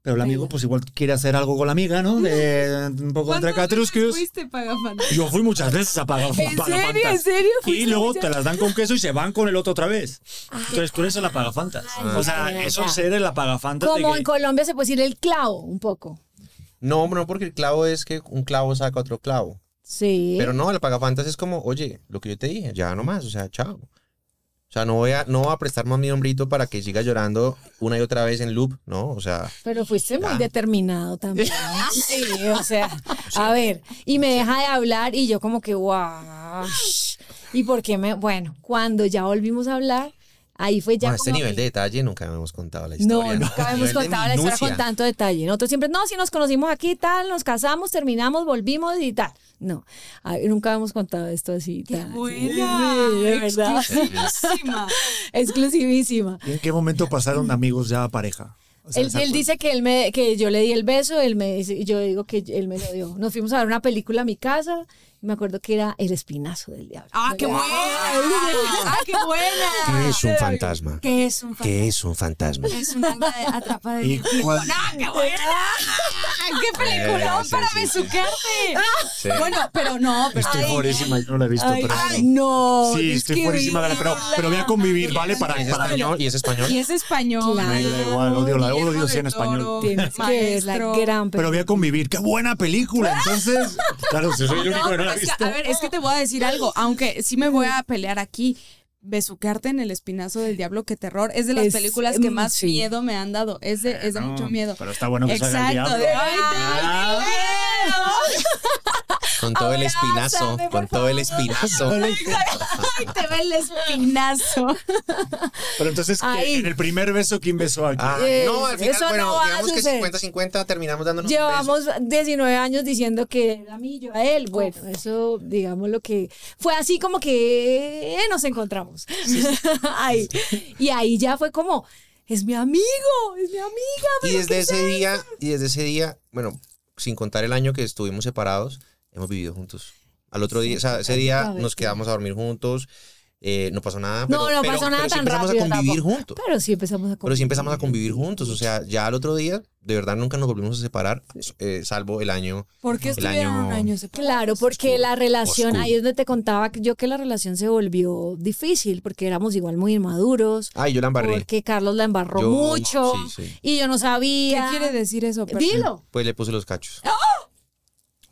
Speaker 1: Pero el amigo, pues igual quiere hacer algo con la amiga, ¿no? De, <laughs> un poco entre catrusquios.
Speaker 2: fuiste pagafantas?
Speaker 1: Yo fui muchas veces a pagafantas.
Speaker 3: ¿En serio? ¿En serio?
Speaker 1: Y luego te las dan con queso y se van con el otro otra vez. Entonces tú eres el apagafantas. o sea, eso es ser el apagafantas.
Speaker 3: Como en Colombia se puede decir el clavo, un poco.
Speaker 4: No, no, porque el clavo es que un clavo saca otro clavo.
Speaker 3: Sí.
Speaker 4: Pero no, el apagafantas es como, oye, lo que yo te dije, ya nomás, o sea, chao. O sea, no voy a, no voy a prestar más mi hombrito para que siga llorando una y otra vez en loop, ¿no? O sea.
Speaker 3: Pero fuiste muy determinado también. <laughs> sí, o sea, a ver, y me deja de hablar y yo como que, guau. ¿Y por qué me.? Bueno, cuando ya volvimos a hablar, Ahí fue ya
Speaker 4: Bueno, este
Speaker 3: como
Speaker 4: nivel
Speaker 3: que-
Speaker 4: de detalle nunca habíamos contado la
Speaker 3: No,
Speaker 4: historia.
Speaker 3: nunca habíamos
Speaker 4: Nivel
Speaker 3: contado la historia con tanto detalle. Nosotros siempre, no, si nos conocimos aquí, tal, nos casamos, terminamos, volvimos y tal. No, ay, nunca habíamos contado esto así.
Speaker 2: ¡Qué
Speaker 3: tan-
Speaker 2: buena!
Speaker 3: Sí, de verdad.
Speaker 2: Exclusivísima. <laughs>
Speaker 3: Exclusivísima.
Speaker 1: ¿Y en qué momento pasaron amigos ya a pareja? O sea,
Speaker 3: Él, él dice que él me, que yo le di el beso, él me dice, y yo digo que él me lo dio. Nos fuimos a ver una película a mi casa me acuerdo que era El Espinazo del Diablo.
Speaker 2: ¡Ah, qué buena! ¡Ah, qué buena!
Speaker 4: ¿Qué es un fantasma?
Speaker 2: ¿Qué es un
Speaker 4: ¿Qué es un fantasma?
Speaker 2: Es una de atrapada de
Speaker 1: ¿Y cuál-
Speaker 2: qué buena! ¡Qué peliculón
Speaker 4: Eh, sí,
Speaker 2: para besuquearte!
Speaker 4: Sí.
Speaker 2: Bueno, pero no, pero
Speaker 1: Estoy fuerísima, yo no la he visto,
Speaker 3: Ay,
Speaker 1: pero.
Speaker 3: ay, no.
Speaker 1: sí,
Speaker 3: es
Speaker 1: estoy
Speaker 3: vi-
Speaker 1: pero, pero voy a convivir, ¿vale? Para,
Speaker 4: ¿Es
Speaker 1: para
Speaker 4: español? ¿Y es español?
Speaker 2: y es español.
Speaker 3: Claro.
Speaker 1: Me da igual, odio, la, odio sí en español.
Speaker 3: Tienes que ver la gran
Speaker 1: Pero voy a convivir. ¡Qué buena película! Entonces, claro, si soy el único que no la
Speaker 2: es que, a ver, es que te voy a decir algo, aunque sí me voy a pelear aquí. Besuquearte en el espinazo del diablo, qué terror. Es de las
Speaker 3: Es-
Speaker 2: películas que
Speaker 3: mm,
Speaker 2: más
Speaker 3: sí.
Speaker 2: miedo me han dado. Es de, es de
Speaker 1: No,
Speaker 2: mucho miedo.
Speaker 1: Pero está bueno que salga el
Speaker 2: Exacto.
Speaker 1: diablo.
Speaker 2: de, ¡Ay, te
Speaker 1: Ah.
Speaker 2: miedo!
Speaker 4: Con todo el espinazo. Con todo el espinazo. <laughs>
Speaker 2: ¡Ay, te ve el espinazo!
Speaker 1: Pero entonces, en el primer beso, ¿quién besó aquí?
Speaker 4: Ah,
Speaker 3: Eh,
Speaker 4: no, al final,
Speaker 3: eso
Speaker 4: bueno,
Speaker 3: no a
Speaker 4: digamos que
Speaker 3: suceder.
Speaker 4: 50-50 terminamos dándonos un beso.
Speaker 3: Llevamos 19 años diciendo que a mí, yo a él. Bueno, eso, digamos lo que fue así como que nos encontramos. Ahí. <laughs> Y ahí ya fue como, es mi amigo, es mi amiga.
Speaker 4: Y desde
Speaker 3: ¿qué
Speaker 4: ese
Speaker 3: es
Speaker 4: día, y desde ese día, bueno, sin contar el año que estuvimos separados, hemos vivido juntos. Al otro día, o sea, ese día nos quedamos a dormir juntos, eh, no pasó nada. Pero,
Speaker 3: No, no
Speaker 4: pero-
Speaker 3: pasó nada
Speaker 4: pero sí
Speaker 3: tan
Speaker 4: empezamos
Speaker 3: rápido
Speaker 4: a convivir
Speaker 3: tampoco.
Speaker 4: juntos.
Speaker 3: Pero sí empezamos a
Speaker 4: Pero sí empezamos a convivir juntos, o sea, ya al otro día, de verdad nunca nos volvimos a separar, eh, salvo el año.
Speaker 2: ¿Por qué
Speaker 4: El
Speaker 2: estuvieron
Speaker 4: año-
Speaker 2: un año separados?
Speaker 3: Claro, porque la relación,
Speaker 4: oscuro.
Speaker 3: ahí es donde te contaba yo que la relación se volvió difícil, porque éramos igual muy inmaduros,
Speaker 4: Ay, yo la embarré.
Speaker 3: porque Carlos la embarró
Speaker 4: Yo-
Speaker 3: mucho
Speaker 4: sí, sí.
Speaker 3: y yo no
Speaker 2: ¿Qué
Speaker 3: sabía.
Speaker 2: quiere decir eso? Percy?
Speaker 3: Dilo.
Speaker 4: Pues le puse los cachos.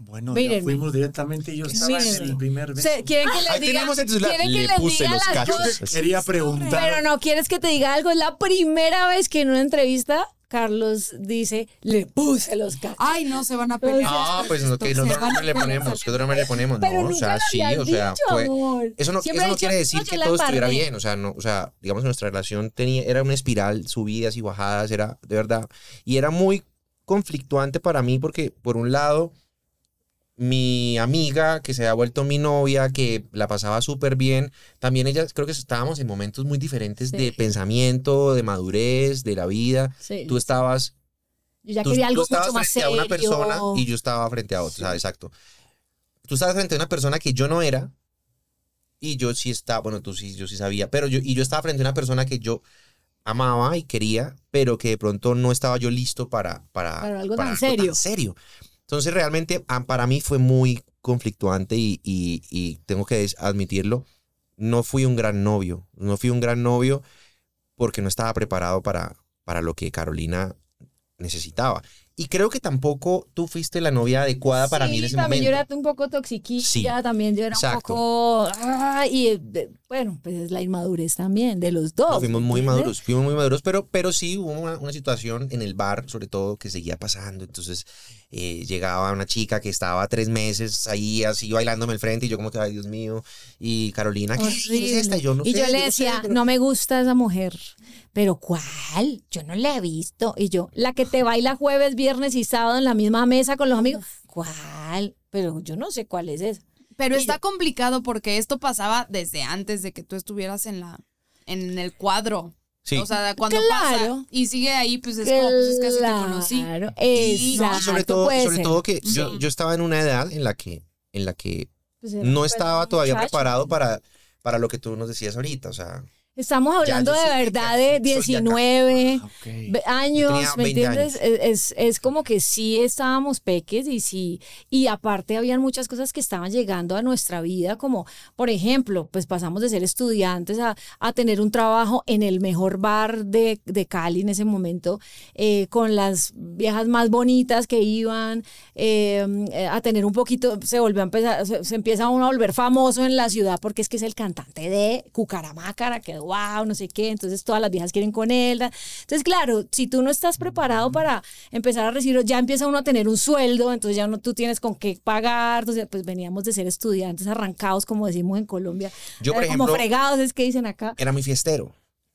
Speaker 1: Bueno, ya fuimos directamente y yo estaba
Speaker 3: Miren.
Speaker 1: en el primer beso.
Speaker 3: ¿Quieren que les
Speaker 4: Ahí
Speaker 3: diga?
Speaker 4: tenemos el celular.
Speaker 3: ¿Quieren que
Speaker 4: Le
Speaker 3: les
Speaker 4: puse
Speaker 3: diga
Speaker 4: los
Speaker 3: las
Speaker 4: cachos.
Speaker 1: Quería preguntar.
Speaker 3: Pero no quieres que te diga algo. Es la primera vez que en una entrevista Carlos dice, le puse los cachos.
Speaker 2: Ay, no, se van a pelear.
Speaker 4: Ah, pues no, que
Speaker 2: Se
Speaker 4: no, le ponemos, ¿qué otro nombre le ponemos?
Speaker 3: Pero
Speaker 4: No, o
Speaker 3: nunca
Speaker 4: sea,
Speaker 3: lo
Speaker 4: sí, o sea,
Speaker 3: dicho,
Speaker 4: fue-
Speaker 3: amor.
Speaker 4: Eso no,
Speaker 3: Siempre
Speaker 4: eso no
Speaker 3: he
Speaker 4: quiere decir
Speaker 3: "No, yo
Speaker 4: que
Speaker 3: la
Speaker 4: todo estuviera
Speaker 3: embarré".
Speaker 4: bien, o sea, no, o sea, digamos nuestra relación tenía, era una espiral, subidas y bajadas, era de verdad, y era muy conflictuante para mí porque por un lado mi amiga que se había vuelto mi novia, que la pasaba súper bien, también ella, creo que estábamos en momentos muy diferentes
Speaker 3: Sí.
Speaker 4: de pensamiento, de madurez, de la vida.
Speaker 3: Sí.
Speaker 4: Tú estabas
Speaker 3: Yo ya
Speaker 4: tú,
Speaker 3: quería
Speaker 4: tú
Speaker 3: algo
Speaker 4: estabas
Speaker 3: mucho más serio.
Speaker 4: a una persona y yo estaba frente a otra, o sea, exacto. Tú estabas frente a una persona que yo no era y yo sí estaba, bueno, tú sí, yo sí sabía, pero yo, y yo estaba frente a una persona que yo amaba y quería, pero que de pronto no estaba yo listo para, para,
Speaker 3: Para algo tan serio.
Speaker 4: serio. Entonces realmente ah, para mí fue muy conflictuante y, y- y tengo que admitirlo, no fui un gran novio, no fui un gran novio porque no estaba preparado para, para lo que Carolina necesitaba. Y creo que tampoco tú fuiste la novia adecuada para mí en
Speaker 3: Sí,
Speaker 4: ese
Speaker 3: también
Speaker 4: momento.
Speaker 3: yo era un poco toxiquilla,
Speaker 4: Sí,
Speaker 3: también yo era
Speaker 4: exacto.
Speaker 3: un poco... ah, y eh, de- bueno, pues es la inmadurez también de los dos.
Speaker 4: No, fuimos
Speaker 3: ¿me
Speaker 4: muy
Speaker 3: entiendes?
Speaker 4: maduros, fuimos muy maduros, pero, pero sí hubo una, una situación en el bar, sobre todo, que seguía pasando. Entonces eh, llegaba una chica que estaba tres meses ahí así bailándome al frente y yo como que, ay Dios mío, y Carolina, ¿qué ¿quién es esta? Y yo no
Speaker 3: y
Speaker 4: sé,
Speaker 3: yo le
Speaker 4: no sé,
Speaker 3: decía,
Speaker 4: pero-
Speaker 3: no me gusta esa mujer. Pero ¿cuál? Yo no la he visto. Y yo, la que te baila jueves, viernes y sábado en la misma mesa con los amigos. ¿Cuál? Pero yo no sé cuál es esa.
Speaker 2: Pero
Speaker 3: Y
Speaker 2: está complicado porque esto pasaba desde antes de que tú estuvieras en la en el cuadro.
Speaker 4: Sí.
Speaker 2: O sea, cuando
Speaker 3: Claro.
Speaker 2: pasa y sigue ahí, pues es como, pues es que así te conocí.
Speaker 3: Claro,
Speaker 4: No, sobre todo, sobre
Speaker 3: ser.
Speaker 4: todo que yo,
Speaker 2: Sí.
Speaker 4: yo estaba en una edad en la que, en la que
Speaker 3: Pues
Speaker 4: no estaba todavía
Speaker 3: muchacho.
Speaker 4: preparado para, para lo que tú nos decías ahorita. O sea,
Speaker 3: Estamos hablando de verdad de
Speaker 4: soy de acá.
Speaker 3: 19
Speaker 1: Ah,
Speaker 3: años, ¿me
Speaker 4: 20
Speaker 3: entiendes? Es, es- es como que sí estábamos peques y sí, y aparte habían muchas cosas que estaban llegando a nuestra vida, como por ejemplo, pues pasamos de ser estudiantes a, a tener un trabajo en el mejor bar de, de Cali en ese momento, eh, con las viejas más bonitas que iban, eh, eh, a tener un poquito, se volvió a empezar, se, se empieza uno a volver famoso en la ciudad porque es que es el cantante de Cucaramácara, que wow, no sé qué, entonces todas las viejas quieren con él. Entonces, claro, si tú no estás preparado para empezar a recibir, ya empieza uno a tener un sueldo, entonces ya no tú tienes con qué pagar, entonces pues veníamos de ser estudiantes arrancados, como decimos en Colombia,
Speaker 4: Yo, por
Speaker 3: eh, como
Speaker 4: ejemplo-
Speaker 3: fregados, es que dicen acá.
Speaker 4: era muy fiestero.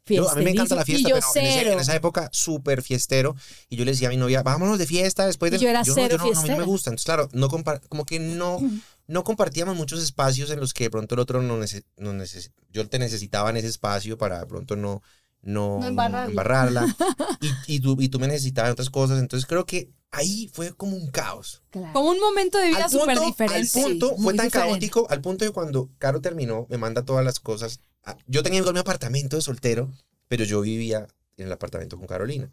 Speaker 4: Yo, a mí me encanta la fiesta,
Speaker 3: yo
Speaker 4: pero en, ese-
Speaker 3: cero.
Speaker 4: en esa época súper fiestero. Y yo le decía a mi novia, vámonos de fiesta después de...
Speaker 3: Yo era
Speaker 4: no,
Speaker 3: cero
Speaker 4: no, no, a mí no me gusta. Entonces, claro, no como que no, <clears throat> no compartíamos muchos espacios en los que de pronto el otro no, nece- no neces- Yo te necesitaba en ese espacio para de pronto no... No,
Speaker 3: No embarrarla.
Speaker 4: embarrarla. <laughs> y, y, tú, y tú me necesitabas en otras cosas. Entonces creo que ahí fue como un caos.
Speaker 3: Claro.
Speaker 2: Como un momento de vida
Speaker 4: Al
Speaker 2: súper
Speaker 4: Al
Speaker 2: diferente.
Speaker 4: punto,
Speaker 3: Sí,
Speaker 4: fue tan
Speaker 3: diferente.
Speaker 4: caótico, al punto de cuando Caro terminó, me manda todas las cosas. Ah, Yo tenía igual mi apartamento de soltero, pero yo vivía en el apartamento con Carolina.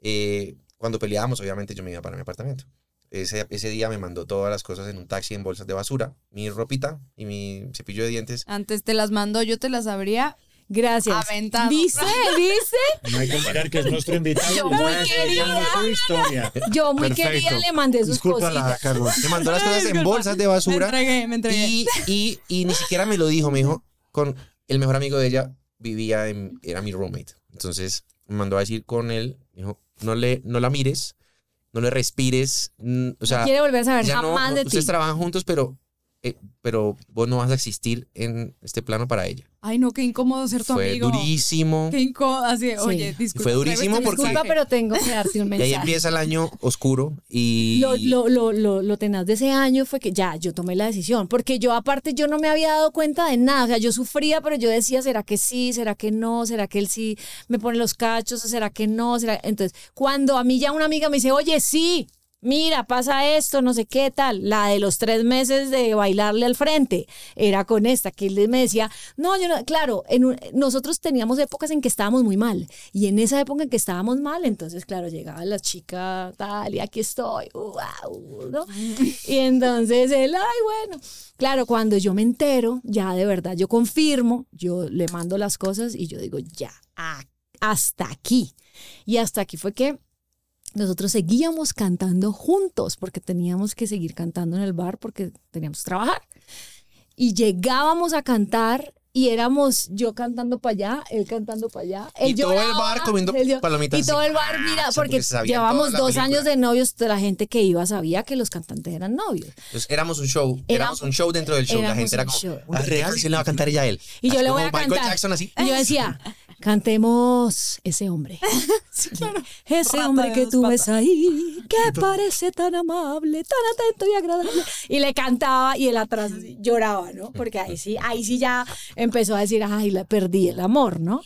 Speaker 4: Eh, cuando peleábamos, obviamente yo me iba para mi apartamento. Ese, ese día me mandó todas las cosas en un taxi en bolsas de basura, mi ropita y mi cepillo de dientes.
Speaker 2: Antes te las mandó, yo te las habría
Speaker 3: Gracias.
Speaker 2: aventado.
Speaker 3: ¿Viste? ¿Viste? <laughs>
Speaker 1: No hay que mirar que es nuestro invitado.
Speaker 3: Yo muy querida.
Speaker 1: su historia.
Speaker 3: Yo muy
Speaker 1: Perfecto.
Speaker 3: querida le mandé sus.
Speaker 1: Carlos. <laughs>
Speaker 4: Me mandó las cosas en bolsas de
Speaker 2: Me
Speaker 4: basura
Speaker 2: entregué, me entregué.
Speaker 4: y, y, y ni siquiera me lo dijo, me dijo, con el mejor amigo de ella vivía en, era mi roommate. Entonces me mandó a decir con él, me dijo, no, le, no la mires, no le respires, mm, o sea,
Speaker 3: no quiere volver a saber
Speaker 4: no,
Speaker 3: jamás
Speaker 4: no,
Speaker 3: de ti.
Speaker 4: ustedes trabajan juntos, pero, eh, pero vos no vas a existir en este plano para ella.
Speaker 2: Ay, no, qué incómodo ser tu
Speaker 4: Fue
Speaker 2: amigo.
Speaker 4: durísimo.
Speaker 2: Qué incómodo. Así, oye, disculpa.
Speaker 4: Fue durísimo porque-
Speaker 3: Disculpa,
Speaker 2: mensaje.
Speaker 3: pero tengo que darte un <laughs>
Speaker 4: Y ahí
Speaker 3: mensaje.
Speaker 4: empieza el año oscuro y...
Speaker 3: Lo, lo, lo, lo, lo tenaz de ese año fue que ya, yo tomé la decisión, porque yo aparte yo no me había dado cuenta de nada, o sea, yo sufría, pero yo decía, ¿será que sí? ¿Será que no? ¿Será que él sí me pone los cachos? ¿O será que no? ¿Será? Entonces, cuando a mí ya una amiga me dice, oye, sí, mira, pasa esto, no sé qué tal, la de los tres meses de bailarle al frente, era con esta, que él me decía, no, yo no, claro, en un- nosotros teníamos épocas en que estábamos muy mal, y en esa época en que estábamos mal, entonces, claro, llegaba la chica tal, y aquí estoy, wow, ¿no? Y entonces él, ay, bueno, claro, cuando yo me entero, ya de verdad, yo confirmo, yo le mando las cosas y yo digo, ya, hasta aquí. Y hasta aquí fue que nosotros seguíamos cantando juntos porque teníamos que seguir cantando en el bar porque teníamos que trabajar. Y llegábamos a cantar y éramos yo cantando para allá, él cantando para allá.
Speaker 4: Y
Speaker 3: él
Speaker 4: todo el bar comiendo
Speaker 3: él
Speaker 4: palomitas
Speaker 3: Y todo el bar, mira,
Speaker 4: sea,
Speaker 3: porque
Speaker 4: la
Speaker 3: dos
Speaker 4: película.
Speaker 3: años de novios, la gente que iba sabía que los cantantes eran novios.
Speaker 4: Entonces, éramos un show, éramos, un show dentro del show. La gente era como,
Speaker 3: show.
Speaker 4: "Ah, real, le va a cantar ella a él.
Speaker 3: Y yo le voy a
Speaker 4: Michael
Speaker 3: cantar.
Speaker 4: Jackson así.
Speaker 3: Y yo decía, <laughs> cantemos ese hombre. <laughs> Ese
Speaker 2: Rata
Speaker 3: hombre
Speaker 2: de
Speaker 3: que tú
Speaker 2: patas.
Speaker 3: ves ahí, que parece tan amable, tan atento y agradable. Y le cantaba y él atrás lloraba, ¿no? Porque ahí sí, ahí sí ya empezó a decir, ay, la perdí el amor, ¿no?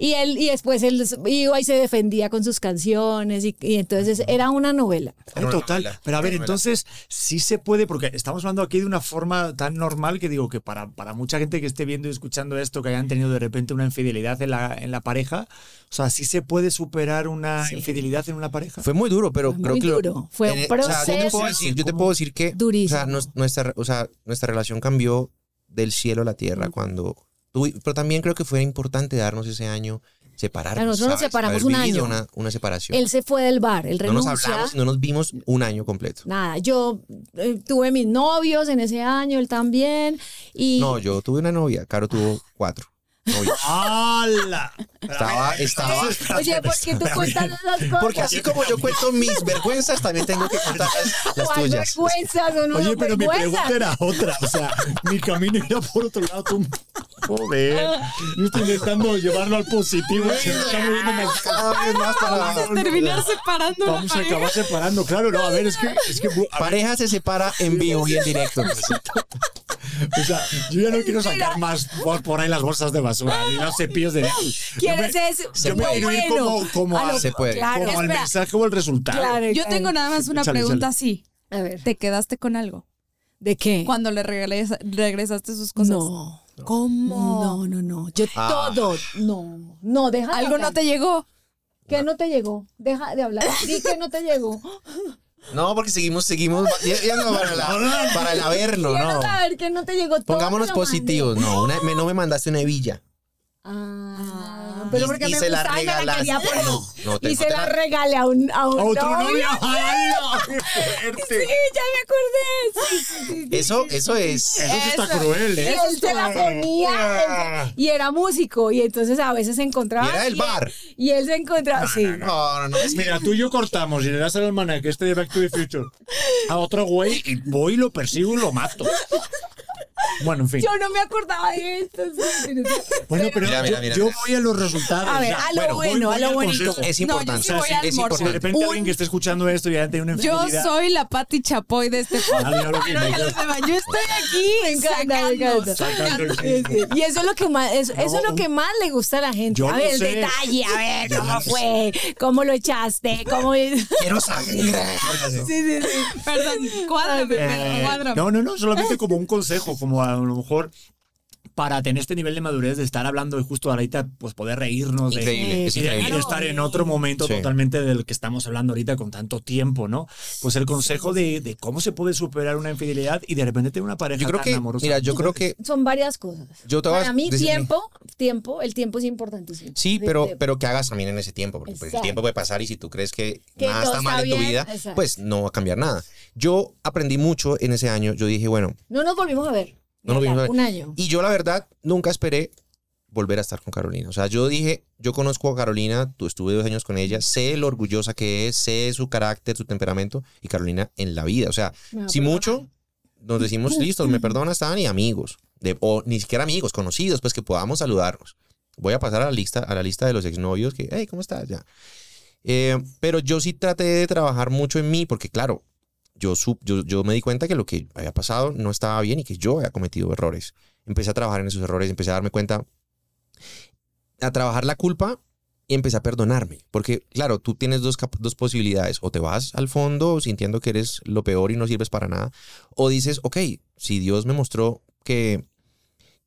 Speaker 3: Y él, y después él iba y se defendía con sus canciones y, y entonces era una novela.
Speaker 4: Era una
Speaker 1: Total.
Speaker 4: novela,
Speaker 1: Pero a ver, entonces sí se puede, porque estamos hablando aquí de una forma tan normal que digo que para, para mucha gente que esté viendo y escuchando esto, que hayan tenido de repente una infidelidad en la, en la pareja, o sea, sí se puede superar una infidelidad en una pareja.
Speaker 4: Fue muy duro, pero
Speaker 3: Fue
Speaker 4: creo
Speaker 3: muy
Speaker 4: que
Speaker 3: duro. Fue un
Speaker 4: en- o sea, yo te
Speaker 3: proceso.
Speaker 4: puedo decir, yo te puedo decir que
Speaker 3: Durísimo.
Speaker 4: O, sea, nuestra, o sea, nuestra relación cambió del cielo a la tierra cuando tuvi- pero también creo que fue importante darnos ese año separarnos.
Speaker 3: Nosotros nos separamos un año.
Speaker 4: Una, una separación.
Speaker 3: Él se fue del bar, él
Speaker 4: no nos
Speaker 3: renuncia.
Speaker 4: hablamos, no nos vimos un año completo.
Speaker 3: Nada, yo eh, tuve mis novios en ese año, él también. Y
Speaker 4: No, yo tuve una novia, Caro tuvo cuatro. Novios.
Speaker 1: ¡Hala!
Speaker 4: Estaba, estaba.
Speaker 3: Oye, ¿por qué tú cuentas esas cosas?
Speaker 4: Porque así como yo cuento mis vergüenzas, también tengo que contar las, las
Speaker 3: ¿Cuál
Speaker 4: tuyas.
Speaker 3: vergüenza? Son
Speaker 1: Oye,
Speaker 3: unas
Speaker 1: pero mi
Speaker 3: vergüenzas.
Speaker 1: pregunta era otra. O sea, mi camino era por otro lado. Tú... Joder. Yo estoy intentando llevarlo al positivo. Se está moviendo más.
Speaker 4: Cada vez más para.
Speaker 2: Terminar separando
Speaker 1: Vamos a acabar separando. Claro, no, a ver, es que. Es que a ver,
Speaker 4: Pareja se separa en vivo y en directo. <laughs>
Speaker 1: o sea, yo ya no quiero sacar más por, por ahí las bolsas de basura ni los cepillos de.
Speaker 3: ¿Quieres
Speaker 1: Yo me-
Speaker 3: eso?
Speaker 1: Yo me quiero ir como, como,
Speaker 3: A
Speaker 4: Se puede.
Speaker 3: Claro,
Speaker 1: como al mensaje o al resultado.
Speaker 3: Claro,
Speaker 2: Yo
Speaker 3: claro.
Speaker 2: tengo nada más una pregunta así.
Speaker 3: A ver,
Speaker 2: ¿Te quedaste con algo?
Speaker 3: ¿de qué?
Speaker 2: Cuando le regresa- regresaste sus cosas.
Speaker 3: No.
Speaker 2: ¿Cómo?
Speaker 3: No, no, no. Yo
Speaker 4: Ah.
Speaker 3: todo. No. No, deja de
Speaker 2: ¿Algo no
Speaker 3: hablar.
Speaker 2: te llegó?
Speaker 3: ¿Qué no te llegó? Deja de hablar. Di que no te llegó.
Speaker 4: No, porque seguimos, seguimos. No para, la- para el averno,
Speaker 3: Quiero
Speaker 4: no.
Speaker 3: saber que no te llegó. todo
Speaker 4: Pongámonos positivos. No, una- me- no me mandaste una hebilla.
Speaker 3: Ah, pero
Speaker 4: Y-
Speaker 3: porque
Speaker 4: y
Speaker 3: me
Speaker 4: se la
Speaker 3: gustaba y me la
Speaker 4: regalaste.
Speaker 3: quería poner. <laughs>
Speaker 4: No, te-
Speaker 3: y
Speaker 4: no
Speaker 3: se
Speaker 4: te
Speaker 3: la regalé a un, a un
Speaker 1: ¿A otro
Speaker 3: novio.
Speaker 1: novio? <laughs> ¡Qué
Speaker 3: Sí,
Speaker 1: fuerte!
Speaker 3: ya me acordé. Sí, sí, sí, sí.
Speaker 4: Eso, eso es.
Speaker 1: Eso sí está
Speaker 2: Eso.
Speaker 1: cruel,
Speaker 3: Y
Speaker 1: ¿eh?
Speaker 3: él se la ponía él- y era músico y entonces a veces se encontraba
Speaker 4: Y era del
Speaker 3: él-
Speaker 4: bar.
Speaker 3: y él se encontraba sí
Speaker 4: No, no, no. es
Speaker 1: Mira, tú y yo cortamos y le das al almanaque este de Back to the Future a otro güey y voy y lo persigo y lo mato. Bueno, en fin.
Speaker 3: Yo no me acordaba de esto.
Speaker 1: Bueno, pero
Speaker 4: Mira, mira,
Speaker 1: yo,
Speaker 4: mira,
Speaker 1: yo
Speaker 4: mira.
Speaker 1: voy a los resultados.
Speaker 3: A ver, a lo
Speaker 1: voy-
Speaker 3: bueno, a lo bonito.
Speaker 4: Es
Speaker 2: No, yo
Speaker 4: importante.
Speaker 2: sí voy
Speaker 4: es.
Speaker 1: Si de
Speaker 4: importante.
Speaker 1: repente
Speaker 2: Un-
Speaker 1: alguien que esté escuchando esto ya tiene una
Speaker 2: Yo
Speaker 1: infidelidad.
Speaker 2: soy la Patti Chapoy de este podcast.
Speaker 1: Ah,
Speaker 2: demás, Yo estoy aquí <laughs>
Speaker 3: Me encanta.
Speaker 1: Sacando
Speaker 3: Sí, sí. Y eso es lo que más, eso, eso es lo que más le gusta a la gente.
Speaker 1: Yo
Speaker 3: a ver, el
Speaker 1: sé.
Speaker 3: detalle, a ver cómo fue, cómo lo echaste, cómo. sí,
Speaker 4: Quiero saber. <laughs>
Speaker 3: sí, sí.
Speaker 2: Perdón, cuádrame,
Speaker 1: Eh,
Speaker 2: cuádrame.
Speaker 1: no, no, no, solamente como un consejo, como a lo mejor para tener este nivel de madurez de estar hablando y justo ahorita pues poder reírnos de,
Speaker 4: Increíble, es
Speaker 1: y de-
Speaker 4: increíble.
Speaker 1: estar en otro momento
Speaker 4: Sí.
Speaker 1: totalmente del que estamos hablando ahorita con tanto tiempo, ¿no? Pues el consejo de, de cómo se puede superar una infidelidad y de repente tener una pareja
Speaker 4: Yo creo
Speaker 1: tan
Speaker 4: que,
Speaker 1: amorosa.
Speaker 4: mira, yo creo que
Speaker 3: Son varias cosas.
Speaker 4: yo te
Speaker 3: Para mí, tiempo, tiempo, el tiempo es importantísimo.
Speaker 4: Sí, pero,
Speaker 3: de-
Speaker 4: pero que hagas también en ese tiempo, porque pues, el tiempo puede pasar y si tú crees que,
Speaker 3: Que
Speaker 4: nada está mal en tu vida,
Speaker 3: exacto.
Speaker 4: pues no va a cambiar nada. Yo aprendí mucho en ese año, yo dije, bueno,
Speaker 3: No nos volvimos a ver.
Speaker 4: No nos ver.
Speaker 3: Un año.
Speaker 4: y yo la verdad nunca esperé volver a estar con Carolina. O sea, yo dije, yo conozco a Carolina, tú estuve dos años con ella, sé lo orgullosa que es, sé su carácter, su temperamento, y Carolina en la vida. O sea, si mucho, nos decimos, <laughs> listo, me perdona, estaban y amigos, de, o ni siquiera amigos, conocidos, pues que podamos saludarnos. Voy a pasar a la lista, a la lista de los exnovios que, hey, ¿cómo estás? Ya. Eh, pero yo sí traté de trabajar mucho en mí, porque claro, yo, yo, yo me di cuenta que lo que había pasado no estaba bien y que yo había cometido errores. Empecé a trabajar en esos errores, empecé a darme cuenta, a trabajar la culpa y empecé a perdonarme. Porque, claro, tú tienes dos, dos posibilidades. O te vas al fondo sintiendo que eres lo peor y no sirves para nada. O dices, ok, si Dios me mostró que,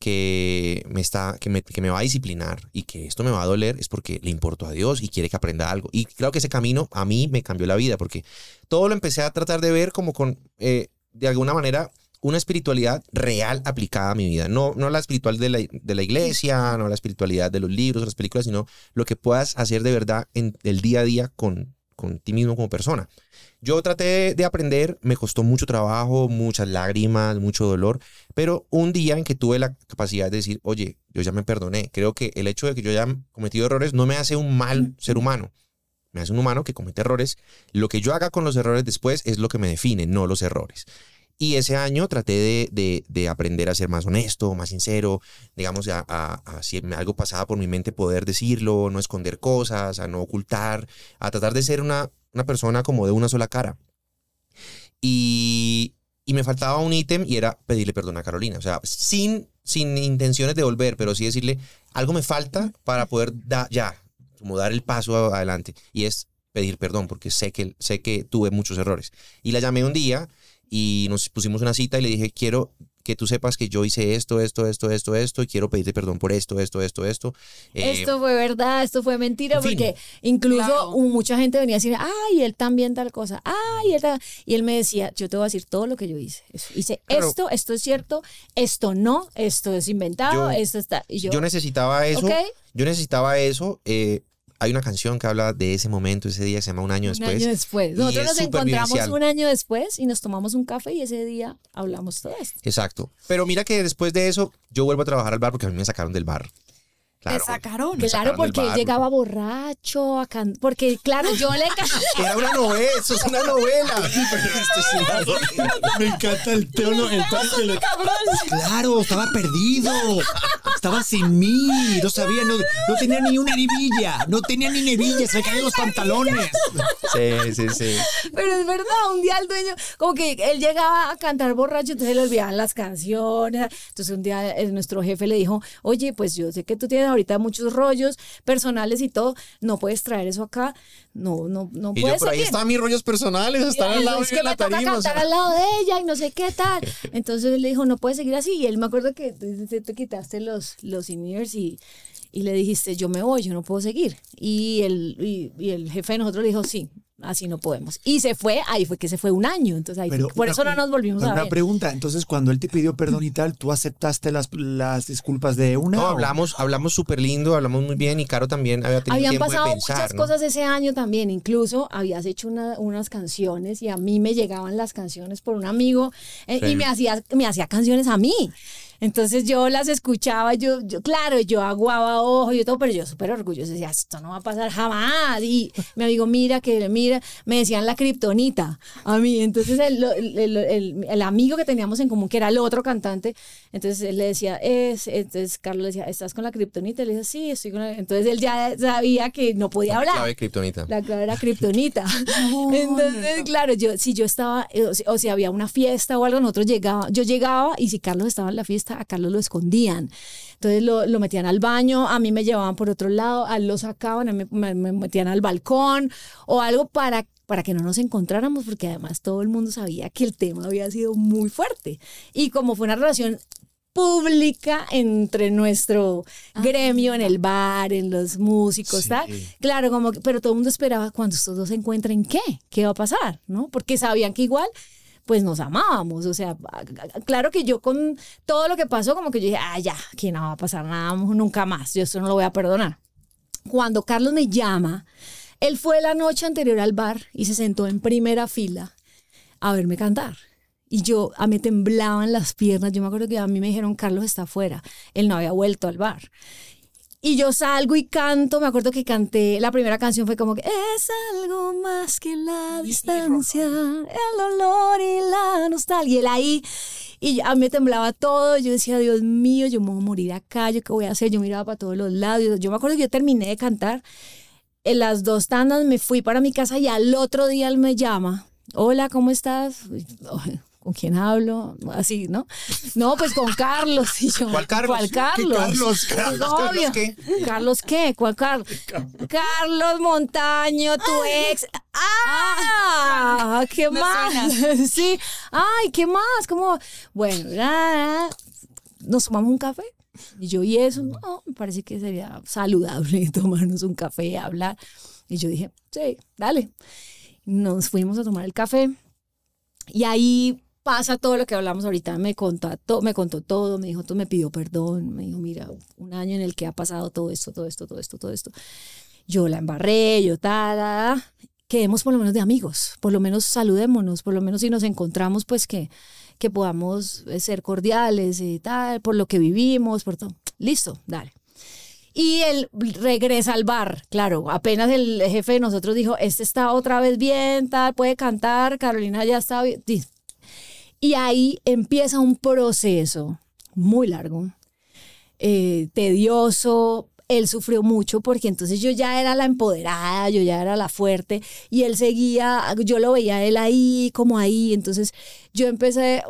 Speaker 4: que, me, está, que, me, que me va a disciplinar y que esto me va a doler, es porque le importó a Dios y quiere que aprenda algo. Y creo que ese camino a mí me cambió la vida porque todo lo empecé a tratar de ver como con, eh, de alguna manera, una espiritualidad real aplicada a mi vida. No, no la espiritual de la, de la iglesia, no la espiritualidad de los libros, las películas, sino lo que puedas hacer de verdad en el día a día con, con ti mismo como persona. Yo traté de aprender, me costó mucho trabajo, muchas lágrimas, mucho dolor, pero un día en que tuve la capacidad de decir, oye, yo ya me perdoné, creo que el hecho de que yo haya cometido errores no me hace un mal ser humano, me hace un humano que comete errores. Lo que yo haga con los errores después es lo que me define, no los errores. Y ese año traté de, de- de aprender a ser más honesto, más sincero, digamos, a, a- a si algo pasaba por mi mente poder decirlo, no esconder cosas, a no ocultar, a tratar de ser una, una persona como de una sola cara. Y, y me faltaba un ítem y era pedirle perdón a Carolina. O sea, sin, sin intenciones de volver, pero sí decirle, algo me falta para poder da- ya, como dar el paso adelante. Y es pedir perdón, porque sé que, sé que tuve muchos errores. Y la llamé un día y nos pusimos una cita y le dije, quiero que tú sepas que yo hice esto, esto, esto, esto, esto, y quiero pedirte perdón por esto, esto, esto, esto. Eh,
Speaker 3: esto fue verdad, esto fue mentira,
Speaker 4: en fin.
Speaker 3: porque incluso
Speaker 2: Claro.
Speaker 3: mucha gente venía a decir, ay, él también tal cosa, ay, él tal-". Y él me decía, yo te voy a decir todo lo que yo hice. Eso- Hice
Speaker 4: Claro.
Speaker 3: esto, esto es cierto, esto no, esto es inventado,
Speaker 4: Yo-
Speaker 3: esto está. Y yo,
Speaker 4: yo, necesitaba eso. Yo necesitaba eso. eh, hay una canción que habla de ese momento, ese día, se llama Un año
Speaker 3: un
Speaker 4: después.
Speaker 3: año después. Nosotros nos encontramos un año después y nos tomamos un café y ese día hablamos todo esto.
Speaker 4: Exacto. Pero mira que después de eso, yo vuelvo a trabajar al bar porque a mí me sacaron del bar. Claro.
Speaker 2: Te sacaron.
Speaker 4: Me
Speaker 3: Claro,
Speaker 4: sacaron del
Speaker 3: porque él
Speaker 4: bar.
Speaker 3: llegaba borracho, a can- porque claro, yo le <laughs>
Speaker 4: Era una novela, eso es una novela. <laughs> Es una. <laughs>
Speaker 1: Me encanta el tono, el tono Claro, estaba perdido. Estaba sin mí. No sabía, no, no tenía ni una hebilla. No tenía ni hebilla, se le caían los pantalones.
Speaker 4: Sí, sí, sí.
Speaker 3: Pero es verdad, un día el dueño, como que él llegaba a cantar borracho, entonces le olvidaban las canciones. Entonces un día eh, nuestro jefe le dijo, oye, pues yo sé que tú tienes ahorita muchos rollos personales y todo, no puedes traer eso acá, no, no, no
Speaker 4: Y yo
Speaker 3: puedes
Speaker 4: por ahí están mis rollos personales, están al lado
Speaker 3: es
Speaker 4: de
Speaker 3: que
Speaker 4: la
Speaker 3: me toca
Speaker 4: tarima. o
Speaker 3: cantar
Speaker 4: sea.
Speaker 3: al lado de ella y no sé qué tal. Entonces él le dijo, no puedes seguir así. Y él me acuerdo que te, te- te quitaste los, los in-ears y, y le dijiste, yo me voy, yo no puedo seguir. Y el, y, y el jefe de nosotros le dijo, sí, así no podemos. Y se fue, ahí fue que se fue un año. Entonces ahí fue- por
Speaker 1: una-
Speaker 3: eso no nos volvimos a
Speaker 1: Una
Speaker 3: ver.
Speaker 1: pregunta, entonces cuando él te pidió perdón y tal, ¿tú aceptaste las, las disculpas de una?
Speaker 4: No,
Speaker 1: o-
Speaker 4: hablamos, hablamos súper lindo, hablamos muy bien y Caro también había tenido
Speaker 3: Habían
Speaker 4: tiempo
Speaker 3: pasado
Speaker 4: de pensar,
Speaker 3: muchas
Speaker 4: ¿no?
Speaker 3: cosas ese año también, incluso habías hecho una- unas canciones y a mí me llegaban las canciones por un amigo eh,
Speaker 4: Sí.
Speaker 3: y me hacía, me hacía canciones a mí. Entonces yo las escuchaba, yo, yo claro, yo aguaba ojo y todo, pero yo súper orgullosa, decía, esto no va a pasar jamás. Y mi amigo, mira, que mira, me decían la kriptonita a mí. Entonces el, el, el, el, amigo que teníamos en común, que era el otro cantante, entonces él le decía, es, entonces Carlos le decía, ¿estás con la kriptonita? Y le decía, sí, estoy con la... Entonces él ya sabía que no podía hablar. La
Speaker 4: clave kriptonita.
Speaker 3: La clave era kriptonita. <laughs> entonces, claro, yo, si yo estaba, o si había una fiesta o algo, nosotros llegaba, yo llegaba y si Carlos estaba en la fiesta, a Carlos lo escondían. Entonces lo, lo metían al baño, a mí me llevaban por otro lado, a él lo sacaban, a mí me, me metían al balcón o algo para para que no nos encontráramos, porque además todo el mundo sabía que el tema había sido muy fuerte. Y como fue una relación pública entre nuestro ah, gremio en el bar, en los músicos, tal. Claro, como pero todo el mundo esperaba cuando estos dos se encuentren qué, qué va a pasar, ¿no? Porque sabían que igual pues nos amábamos, o sea, claro que yo con todo lo que pasó como que yo dije, ah, ya, que no va a pasar nada nunca más, yo esto no lo voy a perdonar. Cuando Carlos me llama, él fue la noche anterior al bar y se sentó en primera fila a verme cantar. Y yo, a mí temblaban las piernas. Yo me acuerdo que a mí me dijeron, Carlos está afuera. Él no había vuelto al bar. Y yo salgo y canto, me acuerdo que canté, la primera canción fue como que es algo más que la distancia, el olor y la nostalgia. Y él ahí, y a mí me temblaba todo, yo decía, Dios mío, yo me voy a morir acá, yo qué voy a hacer, yo miraba para todos los lados. Yo me acuerdo que yo terminé de cantar en las dos tandas me fui para mi casa y al otro día él me llama. Hola, ¿cómo estás? ¿Con quién hablo? Así, ¿no? No, pues con Carlos. Y yo,
Speaker 4: ¿Cuál Carlos?
Speaker 3: ¿Cuál Carlos?
Speaker 4: Carlos? Carlos,
Speaker 3: qué? ¿Carlos qué? ¿Cuál Carlos? Carlos Montaño, tu ex. ¡Ah! ¿Qué más? <laughs> Sí. Ay, ¿qué más? ¿Cómo? Bueno, nos tomamos un café. Y yo, ¿y eso? No, me parece que sería saludable <laughs> tomarnos un café y hablar. Y yo dije, sí, dale. Nos fuimos a tomar el café y ahí pasa todo lo que hablamos ahorita. Me contó, me contó todo, me dijo, tú me pidió perdón, me dijo, mira, un año en el que ha pasado todo esto, todo esto, todo esto, todo esto. Yo la embarré, yo tal, quedemos por lo menos de amigos, por lo menos saludémonos, por lo menos si nos encontramos, pues que que podamos eh, ser cordiales y tal, por lo que vivimos, por todo. Listo, dale. Y él regresa al bar, claro, apenas el jefe de nosotros dijo, este está otra vez bien, tal, puede cantar, Carolina ya está bien. Y ahí empieza un proceso muy largo, eh, tedioso, él sufrió mucho porque entonces yo ya era la empoderada, yo ya era la fuerte y él seguía, yo lo veía él ahí, como ahí, entonces yo empecé,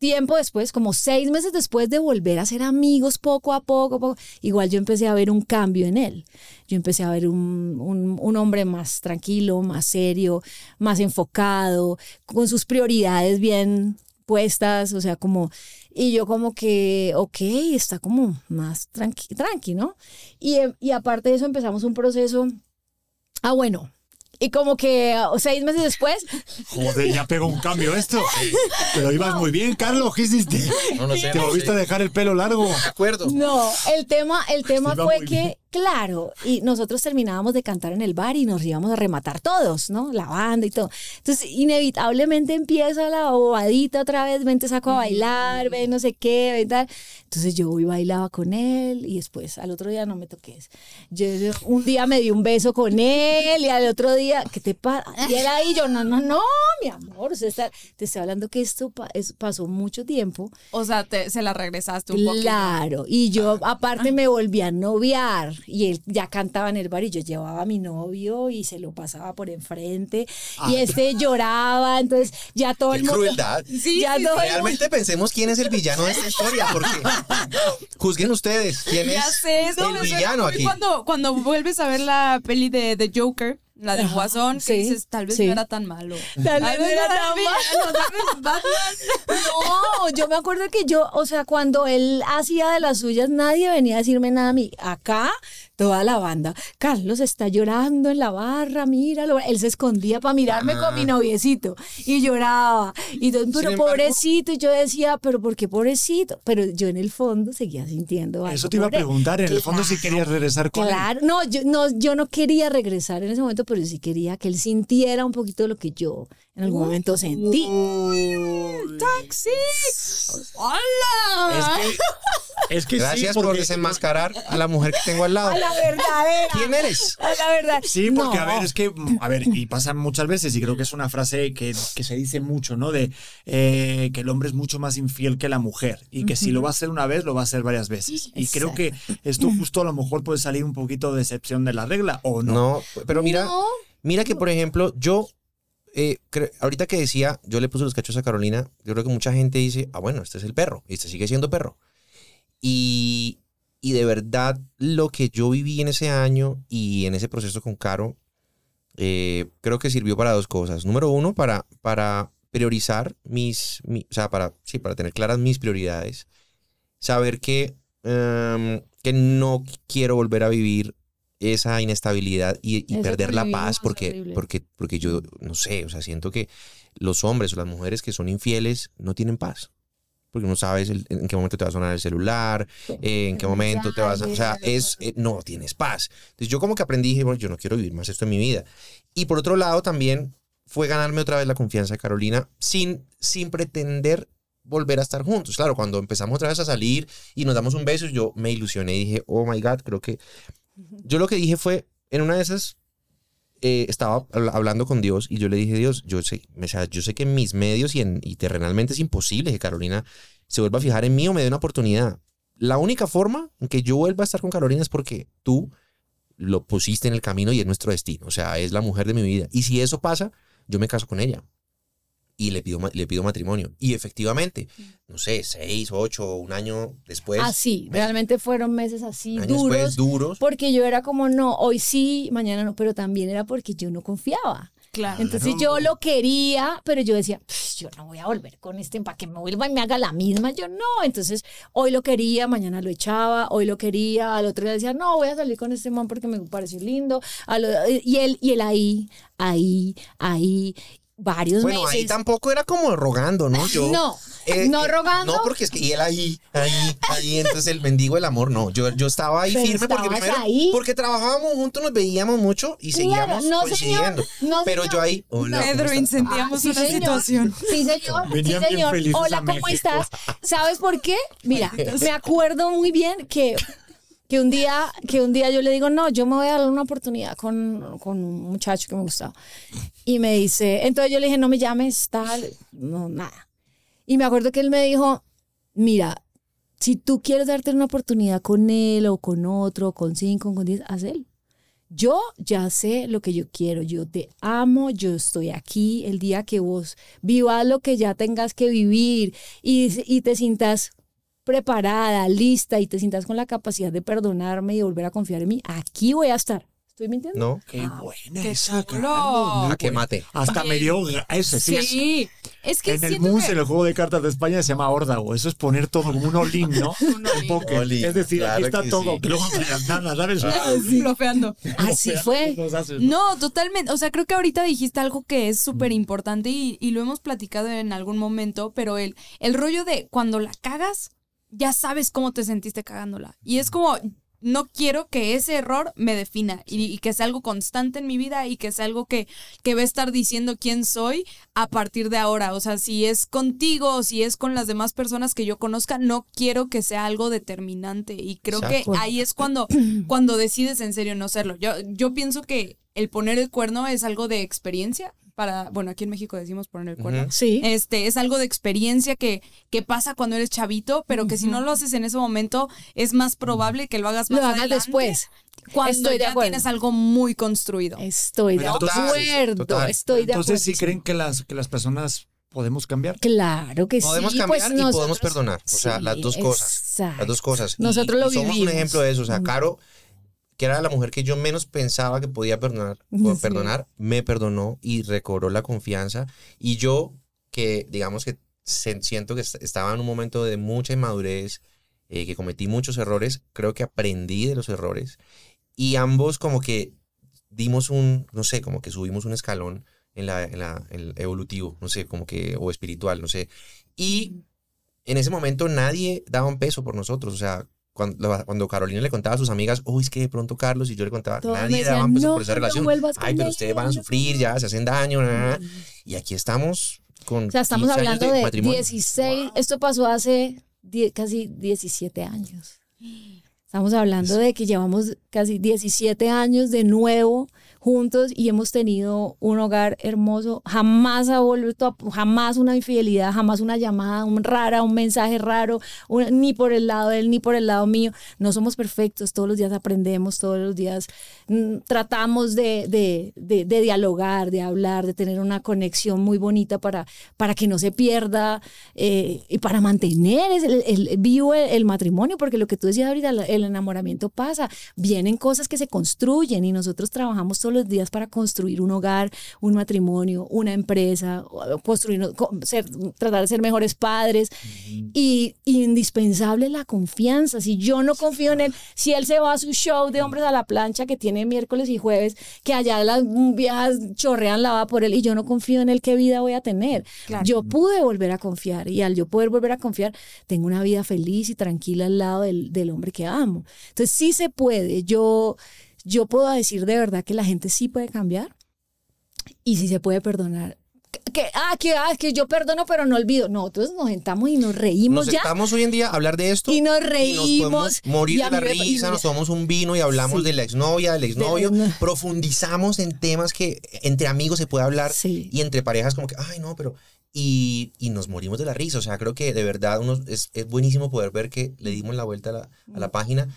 Speaker 3: tiempo después, como seis meses después de volver a ser amigos poco a poco, poco igual yo empecé a ver un cambio en él. Yo empecé a ver un, un, un hombre más tranquilo, más serio, más enfocado, con sus prioridades bien puestas, o sea, como y yo como que, ok, está como más tranqui, tranqui ¿no? Y, y aparte de eso empezamos un proceso, ah, bueno, y como que seis meses después. <laughs>
Speaker 1: Joder, ya pegó un cambio esto. <laughs> Pero ibas muy bien, Carlos. ¿Qué hiciste? No, no sé. ¿Te volviste a dejar el pelo largo? De
Speaker 4: acuerdo.
Speaker 3: No, el tema, el tema fue que Claro, y nosotros terminábamos de cantar en el bar y nos íbamos a rematar todos, ¿no? La banda y todo. Entonces, inevitablemente empieza la bobadita otra vez, ven, te saco a bailar, ven, no sé qué, ven tal. Entonces yo voy bailaba con él y después al otro día no me toques. Yo, un día me di un beso con él y al otro día, ¿qué te pasa? Y él ahí, yo, no, no, no, mi amor, sea, te estoy hablando que esto pasó mucho tiempo.
Speaker 2: O sea, te, se la regresaste un poco.
Speaker 3: Claro, y yo aparte me volví a noviar y él ya cantaba en el bar y yo llevaba a mi novio y se lo pasaba por enfrente y ah. este lloraba, entonces ya todo el
Speaker 4: mundo... crueldad. <laughs> Sí, ya Realmente pensemos quién es el villano de esta historia, porque <laughs> juzguen ustedes quién es el villano aquí.
Speaker 2: Cuando, cuando vuelves a ver la peli de The Joker, la del Guasón, que dices, tal vez no era tan malo.
Speaker 3: Tal, vez no era tan malo. No, yo me acuerdo que yo, o sea, cuando él hacía de las suyas, nadie venía a decirme nada a mí. Acá toda la banda. Carlos está llorando en la barra, míralo. Él se escondía para mirarme con mi ah. noviecito y lloraba. Y pero pobrecito. Y yo decía, pero ¿por qué pobrecito? Pero yo en el fondo seguía sintiendo algo.
Speaker 1: Eso te iba a preguntar, en el fondo si querías regresar con
Speaker 3: claro. no, yo no, yo no quería regresar en ese momento, pero sí quería que él sintiera un poquito lo que yo en algún momento sentí.
Speaker 2: toxic. ¡Hola!
Speaker 1: Es que, es que
Speaker 4: Gracias
Speaker 1: sí,
Speaker 4: por
Speaker 1: porque,
Speaker 4: desenmascarar a la mujer que tengo al lado.
Speaker 3: A la verdadera.
Speaker 4: ¿Quién eres?
Speaker 3: A la verdad.
Speaker 1: Sí, porque
Speaker 3: No.
Speaker 1: a ver, es que, a ver, y pasa muchas veces, y creo que es una frase que, que se dice mucho, ¿no? De eh, que el hombre es mucho más infiel que la mujer, y que si lo va a hacer una vez, lo va a hacer varias veces. Y creo que esto justo a lo mejor puede salir un poquito de excepción de la regla, o no.
Speaker 4: No, pero mira,
Speaker 3: No.
Speaker 4: mira que por ejemplo, yo, eh, ahorita que decía, yo le puse los cachos a Carolina, yo creo que mucha gente dice, ah, bueno, este es el perro, y este sigue siendo perro. Y, y de verdad, lo que yo viví en ese año y en ese proceso con Caro, eh, creo que sirvió para dos cosas. Número uno, para, para priorizar mis, mi- o sea, para, sí, para tener claras mis prioridades. Saber que, em, que no quiero volver a vivir esa inestabilidad y, y perder la paz porque, porque, porque yo, no sé, o sea, siento que los hombres o las mujeres que son infieles no tienen paz. Porque no sabes el- en qué momento te va a sonar el celular, eh, en qué momento te vas a... O sea, es, eh, no tienes paz. Entonces yo como que aprendí, dije, bueno, yo no quiero vivir más esto en mi vida. Y por otro lado también fue ganarme otra vez la confianza de Carolina sin, sin pretender volver a estar juntos. Claro, cuando empezamos otra vez a salir y nos damos un beso, yo me ilusioné y dije, oh my God, creo que... Yo lo que dije fue, en una de esas, eh, estaba habla- hablando con Dios y yo le dije, Dios, yo sé, o sea, yo sé que en mis medios y, en, y terrenalmente es imposible que Carolina se vuelva a fijar en mí o me dé una oportunidad. La única forma en que yo vuelva a estar con Carolina es porque tú lo pusiste en el camino y es nuestro destino. O sea, es la mujer de mi vida. Y si eso pasa, yo me caso con ella. Y le pido, le pido matrimonio. Y efectivamente, no sé, seis, ocho, un año después.
Speaker 3: Así, realmente fueron meses así
Speaker 4: años
Speaker 3: duros.
Speaker 4: después, duros.
Speaker 3: Porque yo era como, no, hoy sí, mañana no, pero también era porque yo no confiaba.
Speaker 2: Claro.
Speaker 3: Entonces yo lo quería, pero yo decía, "Pff, yo no voy a volver con este para que me vuelva y me haga la misma. Yo no. Entonces hoy lo quería, mañana lo echaba, hoy lo quería, al otro día decía, no, voy a salir con este man porque me pareció lindo. Y él, y él ahí, ahí, ahí, varios
Speaker 4: Bueno,
Speaker 3: meses.
Speaker 4: ahí tampoco era como rogando, ¿no? Yo,
Speaker 3: No,
Speaker 4: eh,
Speaker 3: no
Speaker 4: eh,
Speaker 3: rogando.
Speaker 4: No, porque es que y él ahí, ahí, ahí, entonces el mendigo del amor, no. Yo, yo estaba ahí
Speaker 3: Pero
Speaker 4: firme porque
Speaker 3: estabas
Speaker 4: primero,
Speaker 3: ahí.
Speaker 4: porque trabajábamos juntos, nos veíamos mucho y
Speaker 3: Claro,
Speaker 4: seguíamos
Speaker 3: no,
Speaker 4: coincidiendo.
Speaker 3: señor, no,
Speaker 4: Pero
Speaker 3: señor.
Speaker 4: yo ahí, hola. ¿cómo
Speaker 2: Pedro, incendiamos
Speaker 3: Ah, sí,
Speaker 2: una
Speaker 3: señor.
Speaker 2: situación.
Speaker 3: Sí, señor. Sí,
Speaker 1: Venían
Speaker 3: señor. Hola, ¿cómo
Speaker 1: México.
Speaker 3: estás? ¿Sabes por qué? Mira, <laughs> me acuerdo muy bien que, que, un día, que un día yo le digo, no, yo me voy a dar una oportunidad con, con un muchacho que me gustaba. Y me dice, entonces yo le dije, no me llames, tal, no, nada. Y me acuerdo que él me dijo, mira, si tú quieres darte una oportunidad con él o con otro, con cinco, con diez, haz él. Yo ya sé lo que yo quiero, yo te amo, yo estoy aquí el día que vos vivas lo que ya tengas que vivir y, y te sientas preparada, lista y te sientas con la capacidad de perdonarme y de volver a confiar en mí, aquí voy a estar. ¿Estoy mintiendo?
Speaker 4: No,
Speaker 1: Qué buena
Speaker 2: qué
Speaker 1: esa,
Speaker 2: chulo.
Speaker 1: Carlos, muy
Speaker 4: a que
Speaker 1: buena.
Speaker 4: mate.
Speaker 1: Hasta me dio ga- ese, sí.
Speaker 2: Sí. Es que
Speaker 1: En el
Speaker 2: que-
Speaker 1: en el juego de cartas de España, se llama órdago. Eso es poner todo como un all-in, ¿no? <laughs>
Speaker 2: Un. All-in,
Speaker 1: Es decir, aquí
Speaker 4: claro
Speaker 1: está
Speaker 4: que
Speaker 1: todo.
Speaker 4: sí.
Speaker 1: Que luego nada, ¿sabes?
Speaker 2: Flofeando.
Speaker 3: Así fue.
Speaker 1: Haces, ¿no?
Speaker 2: No, totalmente. O sea, creo que ahorita dijiste algo que es súper importante y, y lo hemos platicado en algún momento, pero el, el rollo de cuando la cagas, ya sabes cómo te sentiste cagándola. Y es como, no quiero que ese error me defina y, y que sea algo constante en mi vida y que sea algo que, que va a estar diciendo quién soy a partir de ahora. O sea, si es contigo o si es con las demás personas que yo conozca, no quiero que sea algo determinante. Y creo que ahí es cuando, cuando decides en serio no serlo. Yo, yo pienso que el poner el cuerno es algo de experiencia. Para, bueno, aquí en México decimos poner el cuerno.
Speaker 3: Sí.
Speaker 2: Este, es algo de experiencia que, que pasa cuando eres chavito, pero que si no lo haces en ese momento, es más probable que lo hagas más
Speaker 3: Lo hagas
Speaker 2: adelante,
Speaker 3: después.
Speaker 2: Cuando
Speaker 3: Estoy de
Speaker 2: ya
Speaker 3: acuerdo.
Speaker 2: tienes algo muy construido.
Speaker 3: Estoy de acuerdo.
Speaker 4: Total.
Speaker 3: Estoy de
Speaker 1: Entonces,
Speaker 3: acuerdo.
Speaker 1: ¿sí creen que las, que las personas podemos cambiar?
Speaker 3: Claro que
Speaker 4: Podemos
Speaker 3: sí.
Speaker 4: cambiar
Speaker 3: pues
Speaker 4: y podemos perdonar. O sea,
Speaker 3: Sí,
Speaker 4: las dos cosas.
Speaker 3: exacto.
Speaker 4: Las dos cosas. Y-
Speaker 3: Nosotros lo
Speaker 4: y somos
Speaker 3: vivimos.
Speaker 4: un ejemplo de eso. O sea. Caro, que era la mujer que yo menos pensaba que podía perdonar, <laughs>
Speaker 3: Sí.
Speaker 4: perdonar, me perdonó y recobró la confianza. Y yo, que digamos que siento que est- estaba en un momento de mucha inmadurez, eh, que cometí muchos errores, creo que aprendí de los errores. Y ambos como que dimos un, no sé, como que subimos un escalón en la, en la en el evolutivo, no sé, como que, o espiritual, no sé. Y en ese momento nadie daba un peso por nosotros, o sea, cuando, cuando Carolina le contaba a sus amigas, uy, es que de pronto Carlos y yo le contaba, nadie
Speaker 3: decían,
Speaker 4: daba un peso
Speaker 3: "No,
Speaker 4: por esa
Speaker 3: no
Speaker 4: relación. Ay, pero ustedes van a
Speaker 3: no".
Speaker 4: sufrir, ya se hacen daño, na, na, na". y aquí estamos con.
Speaker 3: O sea, estamos hablando de, 16. Esto pasó hace casi 17 años. Estamos hablando de que llevamos casi 17 años de nuevo juntos y hemos tenido un hogar hermoso. Jamás ha vuelto, jamás una infidelidad, jamás una llamada un rara, un mensaje raro, ni por el lado de él ni por el lado mío. No somos perfectos, todos los días aprendemos, todos los días mm, tratamos de, de, de, dialogar, de hablar, de tener una conexión muy bonita para, para que no se pierda eh, y para mantener el, el, vivo el, matrimonio, porque lo que tú decías ahorita, el enamoramiento pasa, vienen cosas que se construyen y nosotros trabajamos todos los días para construir un hogar, un matrimonio, una empresa, construir, ser, tratar de ser mejores padres. y, indispensable la confianza. Si yo no confío en él, si él se va a su show de hombres a la plancha que tiene miércoles y jueves, que allá las viejas chorrean la va por él y yo no confío en él, ¿qué vida voy a tener? Yo pude volver a confiar y al yo poder volver a confiar, tengo una vida feliz y tranquila al lado del, del hombre que amo. Entonces sí se puede. Yo yo puedo decir de verdad que la gente sí puede cambiar y sí se puede perdonar. Que, ah, que, ah, que yo perdono, pero no olvido. Nosotros nos sentamos y nos reímos
Speaker 4: nos
Speaker 3: ya.
Speaker 4: Estamos hoy en día a hablar de esto.
Speaker 3: Y nos reímos.
Speaker 4: Y morir de la risa, nos tomamos un vino y hablamos de la exnovia, del exnovio. Profundizamos en temas que entre amigos se puede hablar y entre parejas como que, ay, no, pero y, y, nos morimos de la risa. O sea, creo que de verdad uno, es, es buenísimo poder ver que le dimos la vuelta a la, a la página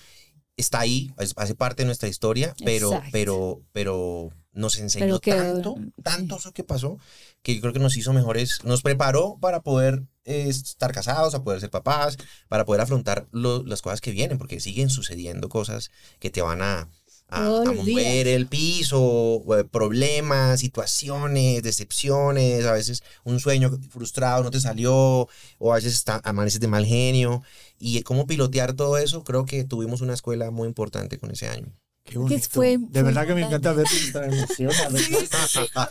Speaker 4: está ahí, hace parte de nuestra historia, pero, pero, pero nos enseñó tanto, tanto eso que pasó, que yo creo que nos hizo mejores, nos preparó para poder eh, estar casados, a poder ser papás, para poder afrontar las cosas que vienen, porque siguen sucediendo cosas que te van a, a, mover el piso, eh, problemas, situaciones, decepciones, a veces un sueño frustrado no te salió, o a veces está, amaneces de mal genio. Y cómo pilotear todo eso, creo que tuvimos una escuela muy importante con ese año.
Speaker 1: Qué bonito. Fue, de verdad que me encanta ver esta emoción.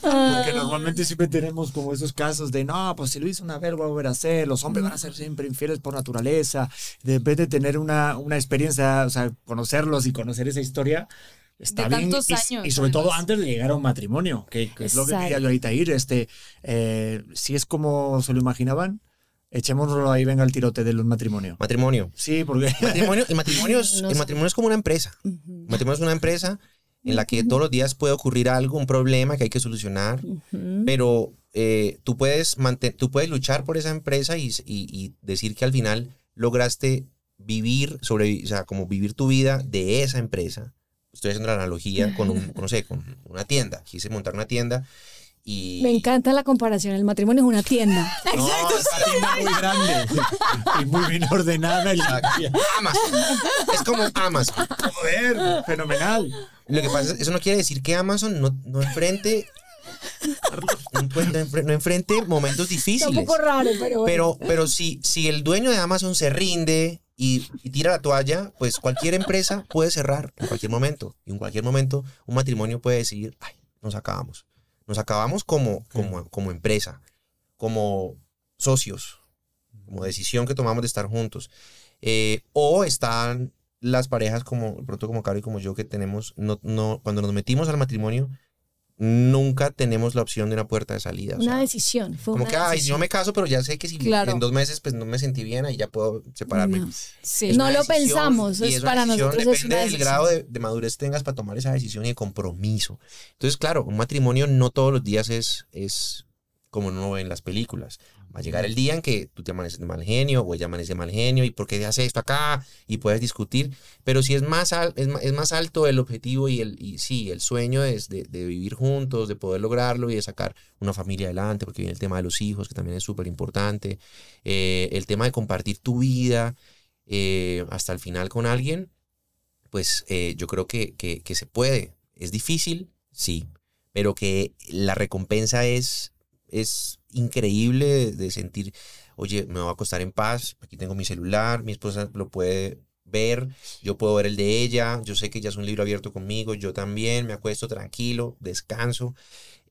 Speaker 1: Porque normalmente siempre tenemos como esos casos de, no, pues si lo hizo una vez, va a volver a hacer. Los hombres van a ser siempre infieles por naturaleza. De vez de tener una, una experiencia, o sea, conocerlos y conocer esa historia, está bien. y, sobre todo antes de llegar a un matrimonio, que, es lo que quería yo ahorita ir. Este, eh, si es como se lo imaginaban, Echémoslo ahí, venga el tirote de los matrimonios.
Speaker 4: Matrimonio.
Speaker 1: Sí, porque. <laughs>
Speaker 4: Matrimonio, el, matrimonio es, el matrimonio es como una empresa. El matrimonio es una empresa en la que todos los días puede ocurrir algo, un problema que hay que solucionar, pero eh, tú, puedes tú puedes luchar por esa empresa y, y, decir que al final lograste vivir, sobre, o sea, como vivir tu vida de esa empresa. Estoy haciendo la analogía con, un, no sé, con una tienda. Quise montar una tienda
Speaker 3: me encanta la comparación. El matrimonio es una tienda. <laughs>
Speaker 1: No, es una tienda muy grande y muy bien ordenada.
Speaker 4: Amazon. Es como Amazon.
Speaker 1: Joder, fenomenal.
Speaker 4: Lo que pasa es eso no quiere decir que Amazon no, no enfrente no enfrente momentos difíciles.
Speaker 3: un poco raro, pero
Speaker 4: Pero, pero si, si el dueño de Amazon se rinde y, y, tira la toalla, pues cualquier empresa puede cerrar en cualquier momento. Y en cualquier momento un matrimonio puede decir, ay, nos acabamos. Nos acabamos como, como, como empresa, como socios, como decisión que tomamos de estar juntos. Eh, o están las parejas como, pronto como Caro y como yo, que tenemos, no, no, cuando nos metimos al matrimonio, nunca tenemos la opción de una puerta de salida.
Speaker 3: Una decisión.
Speaker 4: Fue como que, ay, yo me caso, pero ya sé que si en dos meses pues no me sentí bien, ahí ya puedo separarme.
Speaker 3: No, sí. no lo pensamos, es para nosotros
Speaker 4: depende
Speaker 3: es una
Speaker 4: del grado de, de, madurez que tengas para tomar esa decisión y de compromiso. Entonces, claro, un matrimonio no todos los días es, es como uno ve en las películas. Va a llegar el día en que tú te amaneces de mal genio o ella amanece de mal genio y por qué hace esto acá y puedes discutir. Pero si es más, es, es más alto el objetivo y, el, y sí, el sueño es de, de, vivir juntos, de poder lograrlo y de sacar una familia adelante, porque viene el tema de los hijos, que también es súper importante. Eh, el tema de compartir tu vida eh, hasta el final con alguien, pues eh, yo creo que, que, que se puede. Es difícil, sí, pero que la recompensa es es increíble de, sentir, oye, me voy a acostar en paz, aquí tengo mi celular, mi esposa lo puede ver, yo puedo ver el de ella, yo sé que ella es un libro abierto conmigo, yo también me acuesto tranquilo, descanso.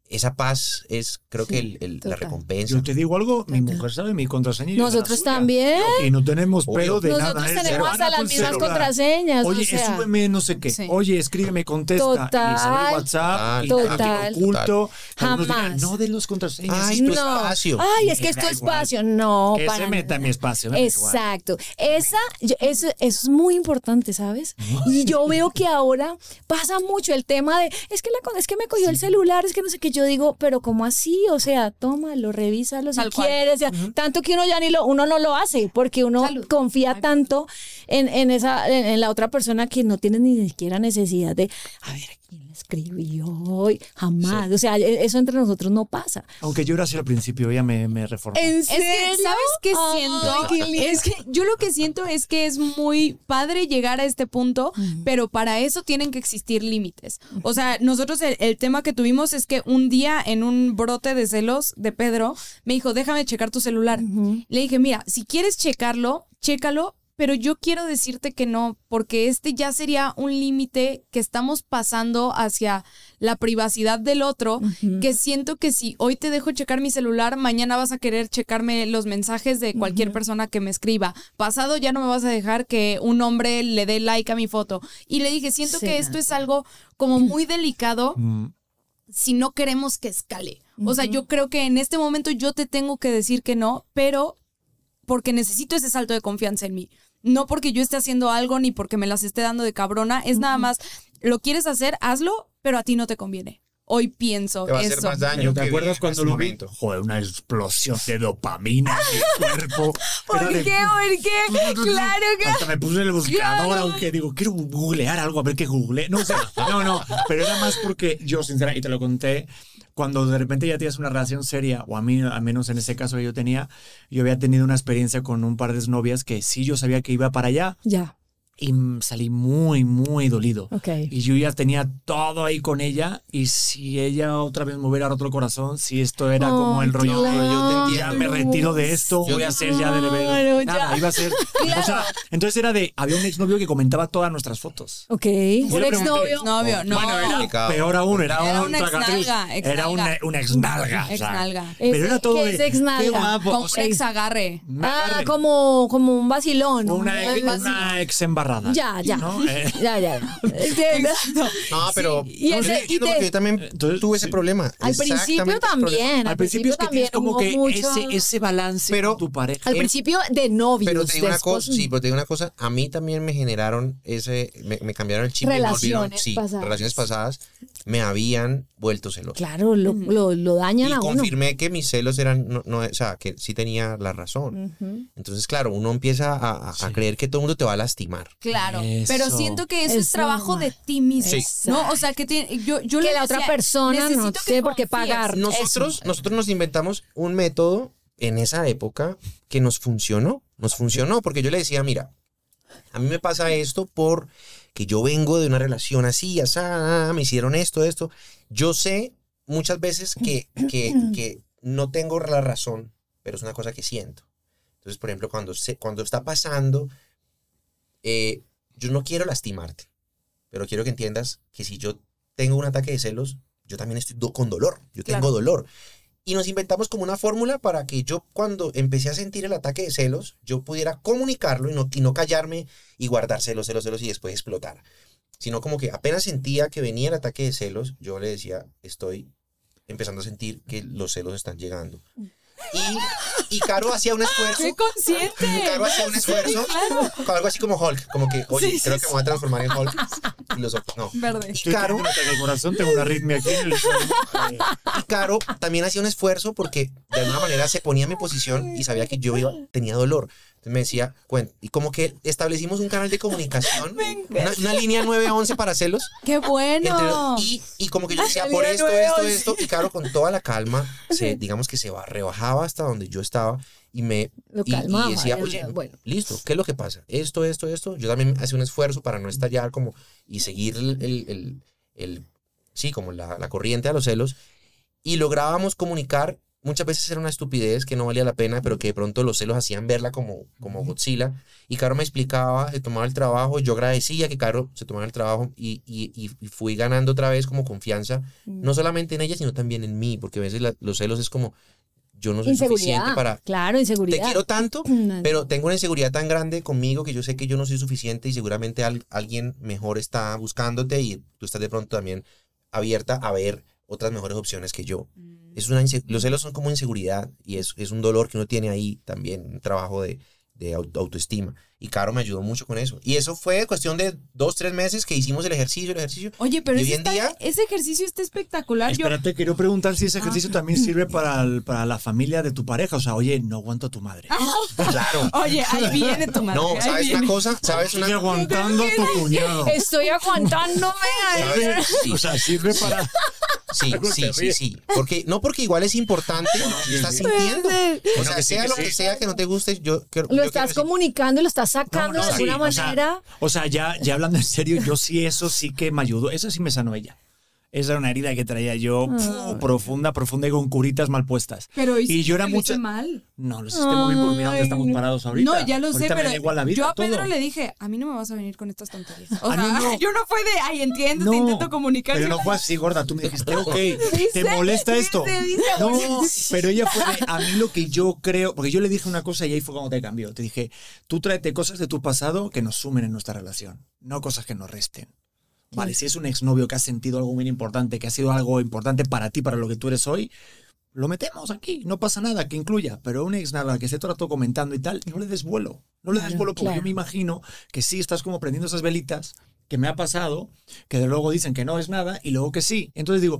Speaker 4: Esa paz es, creo que el- el- la
Speaker 3: total.
Speaker 4: recompensa.
Speaker 1: Yo te digo algo, mi mujer sabe mi contraseña. y
Speaker 3: Nosotros también.
Speaker 1: Y no tenemos pero de
Speaker 3: Nosotros
Speaker 1: nada. ¿eh?
Speaker 3: tenemos hasta las mismas
Speaker 1: celular.
Speaker 3: contraseñas.
Speaker 1: Oye,
Speaker 3: o sea,
Speaker 1: súbeme no sé qué.
Speaker 2: Sí.
Speaker 1: Oye, escríbeme, contesta. Y sale
Speaker 3: Total.
Speaker 1: WhatsApp. y
Speaker 3: Total.
Speaker 1: tráfico oculto.
Speaker 3: Jamás.
Speaker 1: No de los contraseñas.
Speaker 4: Ay,
Speaker 1: sí,
Speaker 4: tu
Speaker 3: no.
Speaker 4: espacio.
Speaker 3: Ay, es que
Speaker 1: Me
Speaker 3: es tu
Speaker 1: da igual.
Speaker 3: espacio. No,
Speaker 1: que
Speaker 3: para
Speaker 1: se meta en
Speaker 3: nada.
Speaker 1: mi espacio.
Speaker 3: Exacto. Esa, yo- eso, eso es muy importante, ¿sabes? <laughs> Y yo veo que ahora pasa mucho el tema de, es que, la, con- es que me cogió el celular, es que no sé qué. Yo digo, pero ¿cómo así? O sea, tómalo, revísalo si
Speaker 2: Tal
Speaker 3: quieres. o sea, Tanto que uno ya ni lo, uno no lo hace, porque uno
Speaker 2: Salud.
Speaker 3: confía tanto en, en esa, en, en la otra persona que no tiene ni siquiera necesidad de, a ver, ¿quién le escribió hoy? Jamás. O sea, e- eso entre nosotros no pasa.
Speaker 1: Aunque yo era así al principio, ella me, me reformó.
Speaker 3: ¿En
Speaker 2: Es que, ¿sabes qué siento?
Speaker 3: qué
Speaker 2: es que yo lo que siento es que es muy padre llegar a este punto, pero para eso tienen que existir límites. O sea, nosotros el, el tema que tuvimos es que un día en un brote de celos de Pedro, me dijo, déjame checar tu celular. Le dije, mira, si quieres checarlo, chécalo. Pero yo quiero decirte que no, porque este ya sería un límite que estamos pasando hacia la privacidad del otro, que siento que si hoy te dejo checar mi celular, mañana vas a querer checarme los mensajes de cualquier persona que me escriba. Pasado ya no me vas a dejar que un hombre le dé like a mi foto. Y le dije, siento
Speaker 3: Sí.
Speaker 2: que esto es algo como muy delicado
Speaker 1: Mm,
Speaker 2: si no queremos que escale. O sea, yo creo que en este momento yo te tengo que decir que no, pero porque necesito ese salto de confianza en mí. No porque yo esté haciendo algo ni porque me las esté dando de cabrona, es nada más, lo quieres hacer, hazlo, pero a ti no te conviene. Hoy pienso
Speaker 4: Te va a hacer
Speaker 2: eso.
Speaker 4: más daño
Speaker 1: ¿te
Speaker 4: que
Speaker 1: acuerdas
Speaker 4: bien
Speaker 1: cuando lo vi? Joder, una explosión de dopamina en el cuerpo. <laughs>
Speaker 3: ¿Por
Speaker 1: Era de-
Speaker 3: qué? ¿Por qué? <laughs> Claro que.
Speaker 1: Hasta me puse en el buscador,
Speaker 2: Claro.
Speaker 1: aunque digo, quiero googlear algo, a ver qué googleé. No sé, no, no, pero era más porque yo, sinceramente, y te lo conté, cuando de repente ya tienes una relación seria, o a mí, al menos en ese caso que yo tenía, yo había tenido una experiencia con un par de novias que sí yo sabía que iba para allá.
Speaker 3: Ya,
Speaker 1: y salí muy, muy dolido.
Speaker 3: ok.
Speaker 1: Y yo ya tenía todo ahí con ella y si ella otra vez me hubiera roto el corazón, si esto era como el rollo,
Speaker 3: claro.
Speaker 1: yo te ya me retiro de esto,
Speaker 4: Yo
Speaker 1: voy a hacer ya de
Speaker 3: Claro,
Speaker 1: ver. Nada,
Speaker 3: ya.
Speaker 1: iba a ser. <laughs> o sea, entonces era de, había un exnovio que comentaba todas nuestras fotos.
Speaker 3: Ok.
Speaker 1: Yo
Speaker 3: Un exnovio.
Speaker 2: Novio, no.
Speaker 1: Bueno, era
Speaker 4: Complicado.
Speaker 1: peor aún, era,
Speaker 2: Era
Speaker 1: un
Speaker 2: exnalga,
Speaker 1: Era una,
Speaker 2: exnalga.
Speaker 1: una exnalga. o sea. Pero era todo
Speaker 3: ¿qué
Speaker 1: de.
Speaker 3: es exnalga?
Speaker 1: Qué guapo.
Speaker 2: Como
Speaker 1: o
Speaker 2: un ex agarre.
Speaker 3: Ah, como, como un vacilón.
Speaker 1: Una, ex- una ex embarrada.
Speaker 3: Ya, ya.
Speaker 1: ¿no? <laughs> Eh,
Speaker 3: Ya, ya. Entiendo. <laughs>
Speaker 4: No, pero
Speaker 3: y
Speaker 4: no,
Speaker 3: ese-
Speaker 4: yo
Speaker 3: y te-
Speaker 4: yo también
Speaker 1: Entonces,
Speaker 4: tuve ese
Speaker 1: sí.
Speaker 4: problema.
Speaker 3: Al principio también.
Speaker 1: Al principio es que tienes como que
Speaker 3: mucho-
Speaker 1: ese, ese balance
Speaker 4: Pero-
Speaker 1: con tu pareja.
Speaker 3: Al principio de novios.
Speaker 4: Pero te digo una cosa, sí, pero te digo una cosa, a mí también me generaron ese, me, me cambiaron el chip, y
Speaker 3: Relaciones
Speaker 4: sí,
Speaker 3: pasadas.
Speaker 4: relaciones pasadas, me habían vuelto celoso.
Speaker 3: Claro, lo, lo, lo dañan
Speaker 4: Y
Speaker 3: a uno.
Speaker 4: confirmé que mis celos eran, no, no, o sea, que sí tenía la razón. Entonces, claro, uno empieza a, a- a creer que todo el mundo te va a lastimar.
Speaker 2: Claro,
Speaker 1: Eso.
Speaker 2: pero siento que eso, es trabajo de ti mismo,
Speaker 3: Sí.
Speaker 2: ¿no? O sea, que tiene- yo, yo
Speaker 3: Que
Speaker 2: le
Speaker 3: la otra persona no tiene por qué pagar.
Speaker 4: Nosotros,
Speaker 3: Eso.
Speaker 4: nosotros nos inventamos un método en esa época que nos funcionó. Nos funcionó porque yo le decía, mira, a mí me pasa esto por que yo vengo de una relación así, así, me hicieron esto, esto. Yo sé muchas veces que, que, que no tengo la razón, pero es una cosa que siento. Entonces, por ejemplo, cuando, se, cuando está pasando, eh, yo no quiero lastimarte, pero quiero que entiendas que si yo tengo un ataque de celos, yo también estoy do- con dolor, yo
Speaker 2: Claro.
Speaker 4: tengo dolor. Y nos inventamos como una fórmula para que yo cuando empecé a sentir el ataque de celos, yo pudiera comunicarlo y no, y no callarme y guardar celos, celos, celos y después explotar. Sino como que apenas sentía que venía el ataque de celos, yo le decía, estoy empezando a sentir que los celos están llegando. Y, y Caro hacía un esfuerzo.
Speaker 2: ¡Qué consciente!
Speaker 4: Caro hacía un esfuerzo con algo así como Hulk, como que, oye,
Speaker 2: Sí, sí,
Speaker 4: creo que
Speaker 2: sí.
Speaker 4: me voy a transformar en Hulk. <laughs> Y los otros, no.
Speaker 2: Verde.
Speaker 4: Y Caro,
Speaker 1: al corazón, tengo una arritmia aquí. en el-
Speaker 4: y Caro también hacía un esfuerzo porque de alguna manera se ponía en mi posición y sabía que yo iba- tenía dolor. Entonces me decía, "Cuen", y como que establecimos un canal de comunicación, <laughs> una, una línea 911 para celos.
Speaker 2: ¡Qué
Speaker 4: entre-
Speaker 2: bueno!
Speaker 4: y, y como que yo decía, <laughs> por esto, esto, esto, y Caro con toda la calma, se, digamos que se va, rebajaba hasta donde yo estaba y me
Speaker 3: Lo
Speaker 4: y- y,
Speaker 3: calmaba,
Speaker 4: decía,
Speaker 3: era-
Speaker 4: oye,
Speaker 3: bueno.
Speaker 4: listo, ¿qué es lo que pasa? Esto, esto, esto. Yo también hacía un esfuerzo para no estallar como y seguir el, el- el- el- sí, como la, la corriente a los celos y lográbamos comunicar muchas veces era una estupidez que no valía la pena, pero que de pronto los celos hacían verla como, como Godzilla. Y Caro me explicaba, se tomaba el trabajo, yo agradecía que Caro se tomara el trabajo y, y, y fui ganando otra vez como confianza,
Speaker 3: Mm.
Speaker 4: no solamente en ella, sino también en mí, porque a veces la- los celos es como, yo no soy suficiente para...
Speaker 3: Claro,
Speaker 4: Te
Speaker 3: inseguridad.
Speaker 4: quiero tanto, <clears throat>
Speaker 3: Mm.
Speaker 4: pero tengo una inseguridad tan grande conmigo que yo sé que yo no soy suficiente y seguramente al- alguien mejor está buscándote y tú estás de pronto también abierta a ver otras mejores opciones que yo. Es una los celos son como inseguridad y es, es un dolor que uno tiene ahí también, un trabajo de, de au- autoestima. Y Caro me ayudó mucho con eso. Y eso fue cuestión de dos, tres meses que hicimos el ejercicio, el ejercicio.
Speaker 2: Oye, pero
Speaker 4: Y
Speaker 2: ese,
Speaker 4: hoy en
Speaker 2: está-
Speaker 4: día-
Speaker 2: ese ejercicio está espectacular. Yo,
Speaker 1: Espérate, quiero preguntar si ese
Speaker 2: Ah.
Speaker 1: ejercicio también sirve para, el- para la familia de tu pareja. O sea, oye, no aguanto a tu madre.
Speaker 4: Claro.
Speaker 2: oye, ahí viene tu madre.
Speaker 4: No, ¿sabes una cosa? ¿Sabes una
Speaker 1: Estoy aguantando a tu cuñado.
Speaker 3: Estoy aguantándome.
Speaker 4: ¿Sabes? Sí.
Speaker 1: O sea, sirve para.
Speaker 4: Sí, <laughs> sí, sí, sí. Porque, no porque igual es importante, y estás
Speaker 1: sí.
Speaker 4: sintiendo. O sea, sea lo que sea que no te guste, yo creo
Speaker 3: Lo
Speaker 4: yo
Speaker 3: estás comunicando, lo estás sacando
Speaker 1: No, no,
Speaker 3: de
Speaker 1: sí,
Speaker 3: alguna
Speaker 1: o sea,
Speaker 3: manera.
Speaker 1: O sea, ya, ya hablando en serio, yo sí, eso sí que me ayudó. Eso sí me sanó ella. Esa era una herida que traía yo fu, profunda, profunda y con curitas mal puestas.
Speaker 2: Pero
Speaker 1: y yo era
Speaker 2: lo hice
Speaker 1: mucha.
Speaker 2: mal.
Speaker 1: No, lo hiciste muy bien porque mira dónde estamos parados ahorita.
Speaker 2: No, ya lo sé,
Speaker 1: Ahorita me
Speaker 2: pero
Speaker 1: igual la vida,
Speaker 2: yo a
Speaker 1: todo.
Speaker 2: Pedro le dije, a mí no me vas a venir con estas tonterías. O sea,
Speaker 1: no, <laughs>
Speaker 2: yo no fue de, ay, entiendo, te
Speaker 1: No,
Speaker 2: intento comunicar.
Speaker 1: Pero
Speaker 2: Yo-
Speaker 1: no fue así, gorda. Tú me dijiste, ok, <laughs> ¿te molesta esto? No, pero ella fue de, a mí lo que yo creo, porque yo le dije una cosa y ahí fue cuando te cambió. Te dije, tú tráete cosas de tu pasado que nos sumen en nuestra relación, no cosas que nos resten. Vale, si es un exnovio que ha sentido algo muy importante, que ha sido algo importante para ti, para lo que tú eres hoy, lo metemos aquí, no pasa nada, que incluya. Pero un ex nada que se trató comentando y tal, no le des vuelo. No le des
Speaker 3: Claro,
Speaker 1: vuelo porque
Speaker 3: claro.
Speaker 1: yo me imagino que sí estás como prendiendo esas velitas, que me ha pasado, que de luego dicen que no es nada y luego que sí. Entonces digo,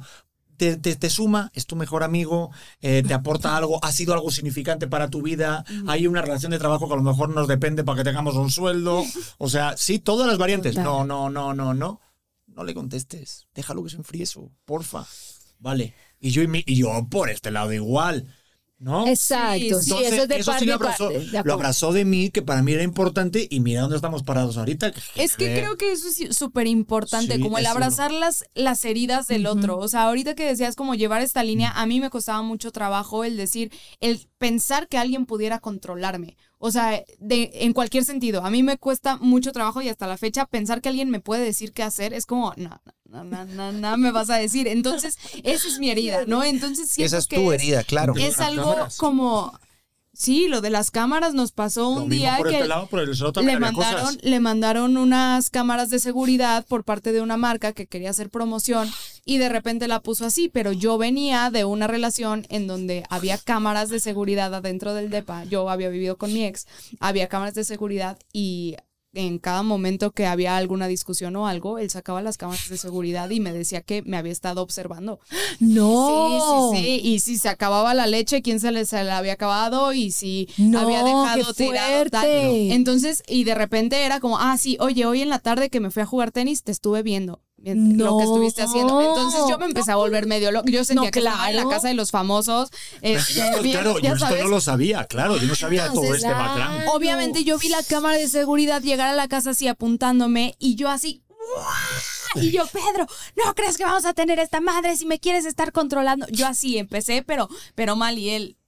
Speaker 1: te, te- te suma, es tu mejor amigo, eh, te aporta <laughs> algo, ha sido algo significante para tu vida, hay una relación de trabajo que a lo mejor nos depende para que tengamos un sueldo. <laughs> O sea, sí, todas las variantes. No, no, no, no, no. No le contestes. Déjalo que se enfríe eso, porfa. Vale. Y yo, y mi- y yo por este lado igual. ¿No?
Speaker 3: Exacto, sí,
Speaker 1: Entonces,
Speaker 3: eso es de
Speaker 1: eso
Speaker 3: parte
Speaker 1: sí lo abrazó,
Speaker 3: parte, de
Speaker 1: lo abrazó de mí, que para mí era importante, y mira dónde estamos parados ahorita.
Speaker 2: Es que creo que eso es súper importante,
Speaker 1: Sí,
Speaker 2: como el
Speaker 1: no.
Speaker 2: abrazar las, las heridas del otro. O sea, ahorita que decías como llevar esta línea, a mí me costaba mucho trabajo el decir, el pensar que alguien pudiera controlarme. O sea, de, en cualquier sentido, a mí me cuesta mucho trabajo y hasta la fecha pensar que alguien me puede decir qué hacer es como, no, no, no, no, no me vas a decir. Entonces, esa es mi herida, ¿no? Entonces, siento
Speaker 4: Esa es
Speaker 2: que
Speaker 4: tu
Speaker 2: es-
Speaker 4: herida, claro.
Speaker 2: Es algo como... Sí, lo de las cámaras nos pasó un día
Speaker 1: por
Speaker 2: que
Speaker 1: este lado, por el otro también
Speaker 2: le
Speaker 1: había cosas.
Speaker 2: le mandaron unas cámaras de seguridad por parte de una marca que quería hacer promoción y de repente la puso así, pero yo venía de una relación en donde había cámaras de seguridad adentro del DEPA, yo había vivido con mi ex, había cámaras de seguridad y en cada momento que había alguna discusión o algo, él sacaba las cámaras de seguridad y me decía que me había estado observando. <gasps>
Speaker 3: No.
Speaker 2: Sí, sí, sí. Y si se acababa la leche, quién se le, se la había acabado y si
Speaker 3: No,
Speaker 2: había dejado
Speaker 3: qué
Speaker 2: tirado tal. Entonces, y de repente era como, ah, sí, oye, hoy en la tarde que me fui a jugar tenis, te estuve viendo lo que estuviste haciendo. Entonces yo me empecé a volver medio loco. Yo sentía
Speaker 3: No,
Speaker 2: que estaba en la casa de los famosos. este, bien,
Speaker 1: claro,
Speaker 2: ya
Speaker 1: yo esto no lo sabía, claro, yo no sabía todo este background.
Speaker 2: Obviamente yo vi la cámara de seguridad llegar a la casa así apuntándome y yo así... Y yo, Pedro, ¿no crees que vamos a tener esta madre si me quieres estar controlando? Yo así empecé, pero, pero mal y él...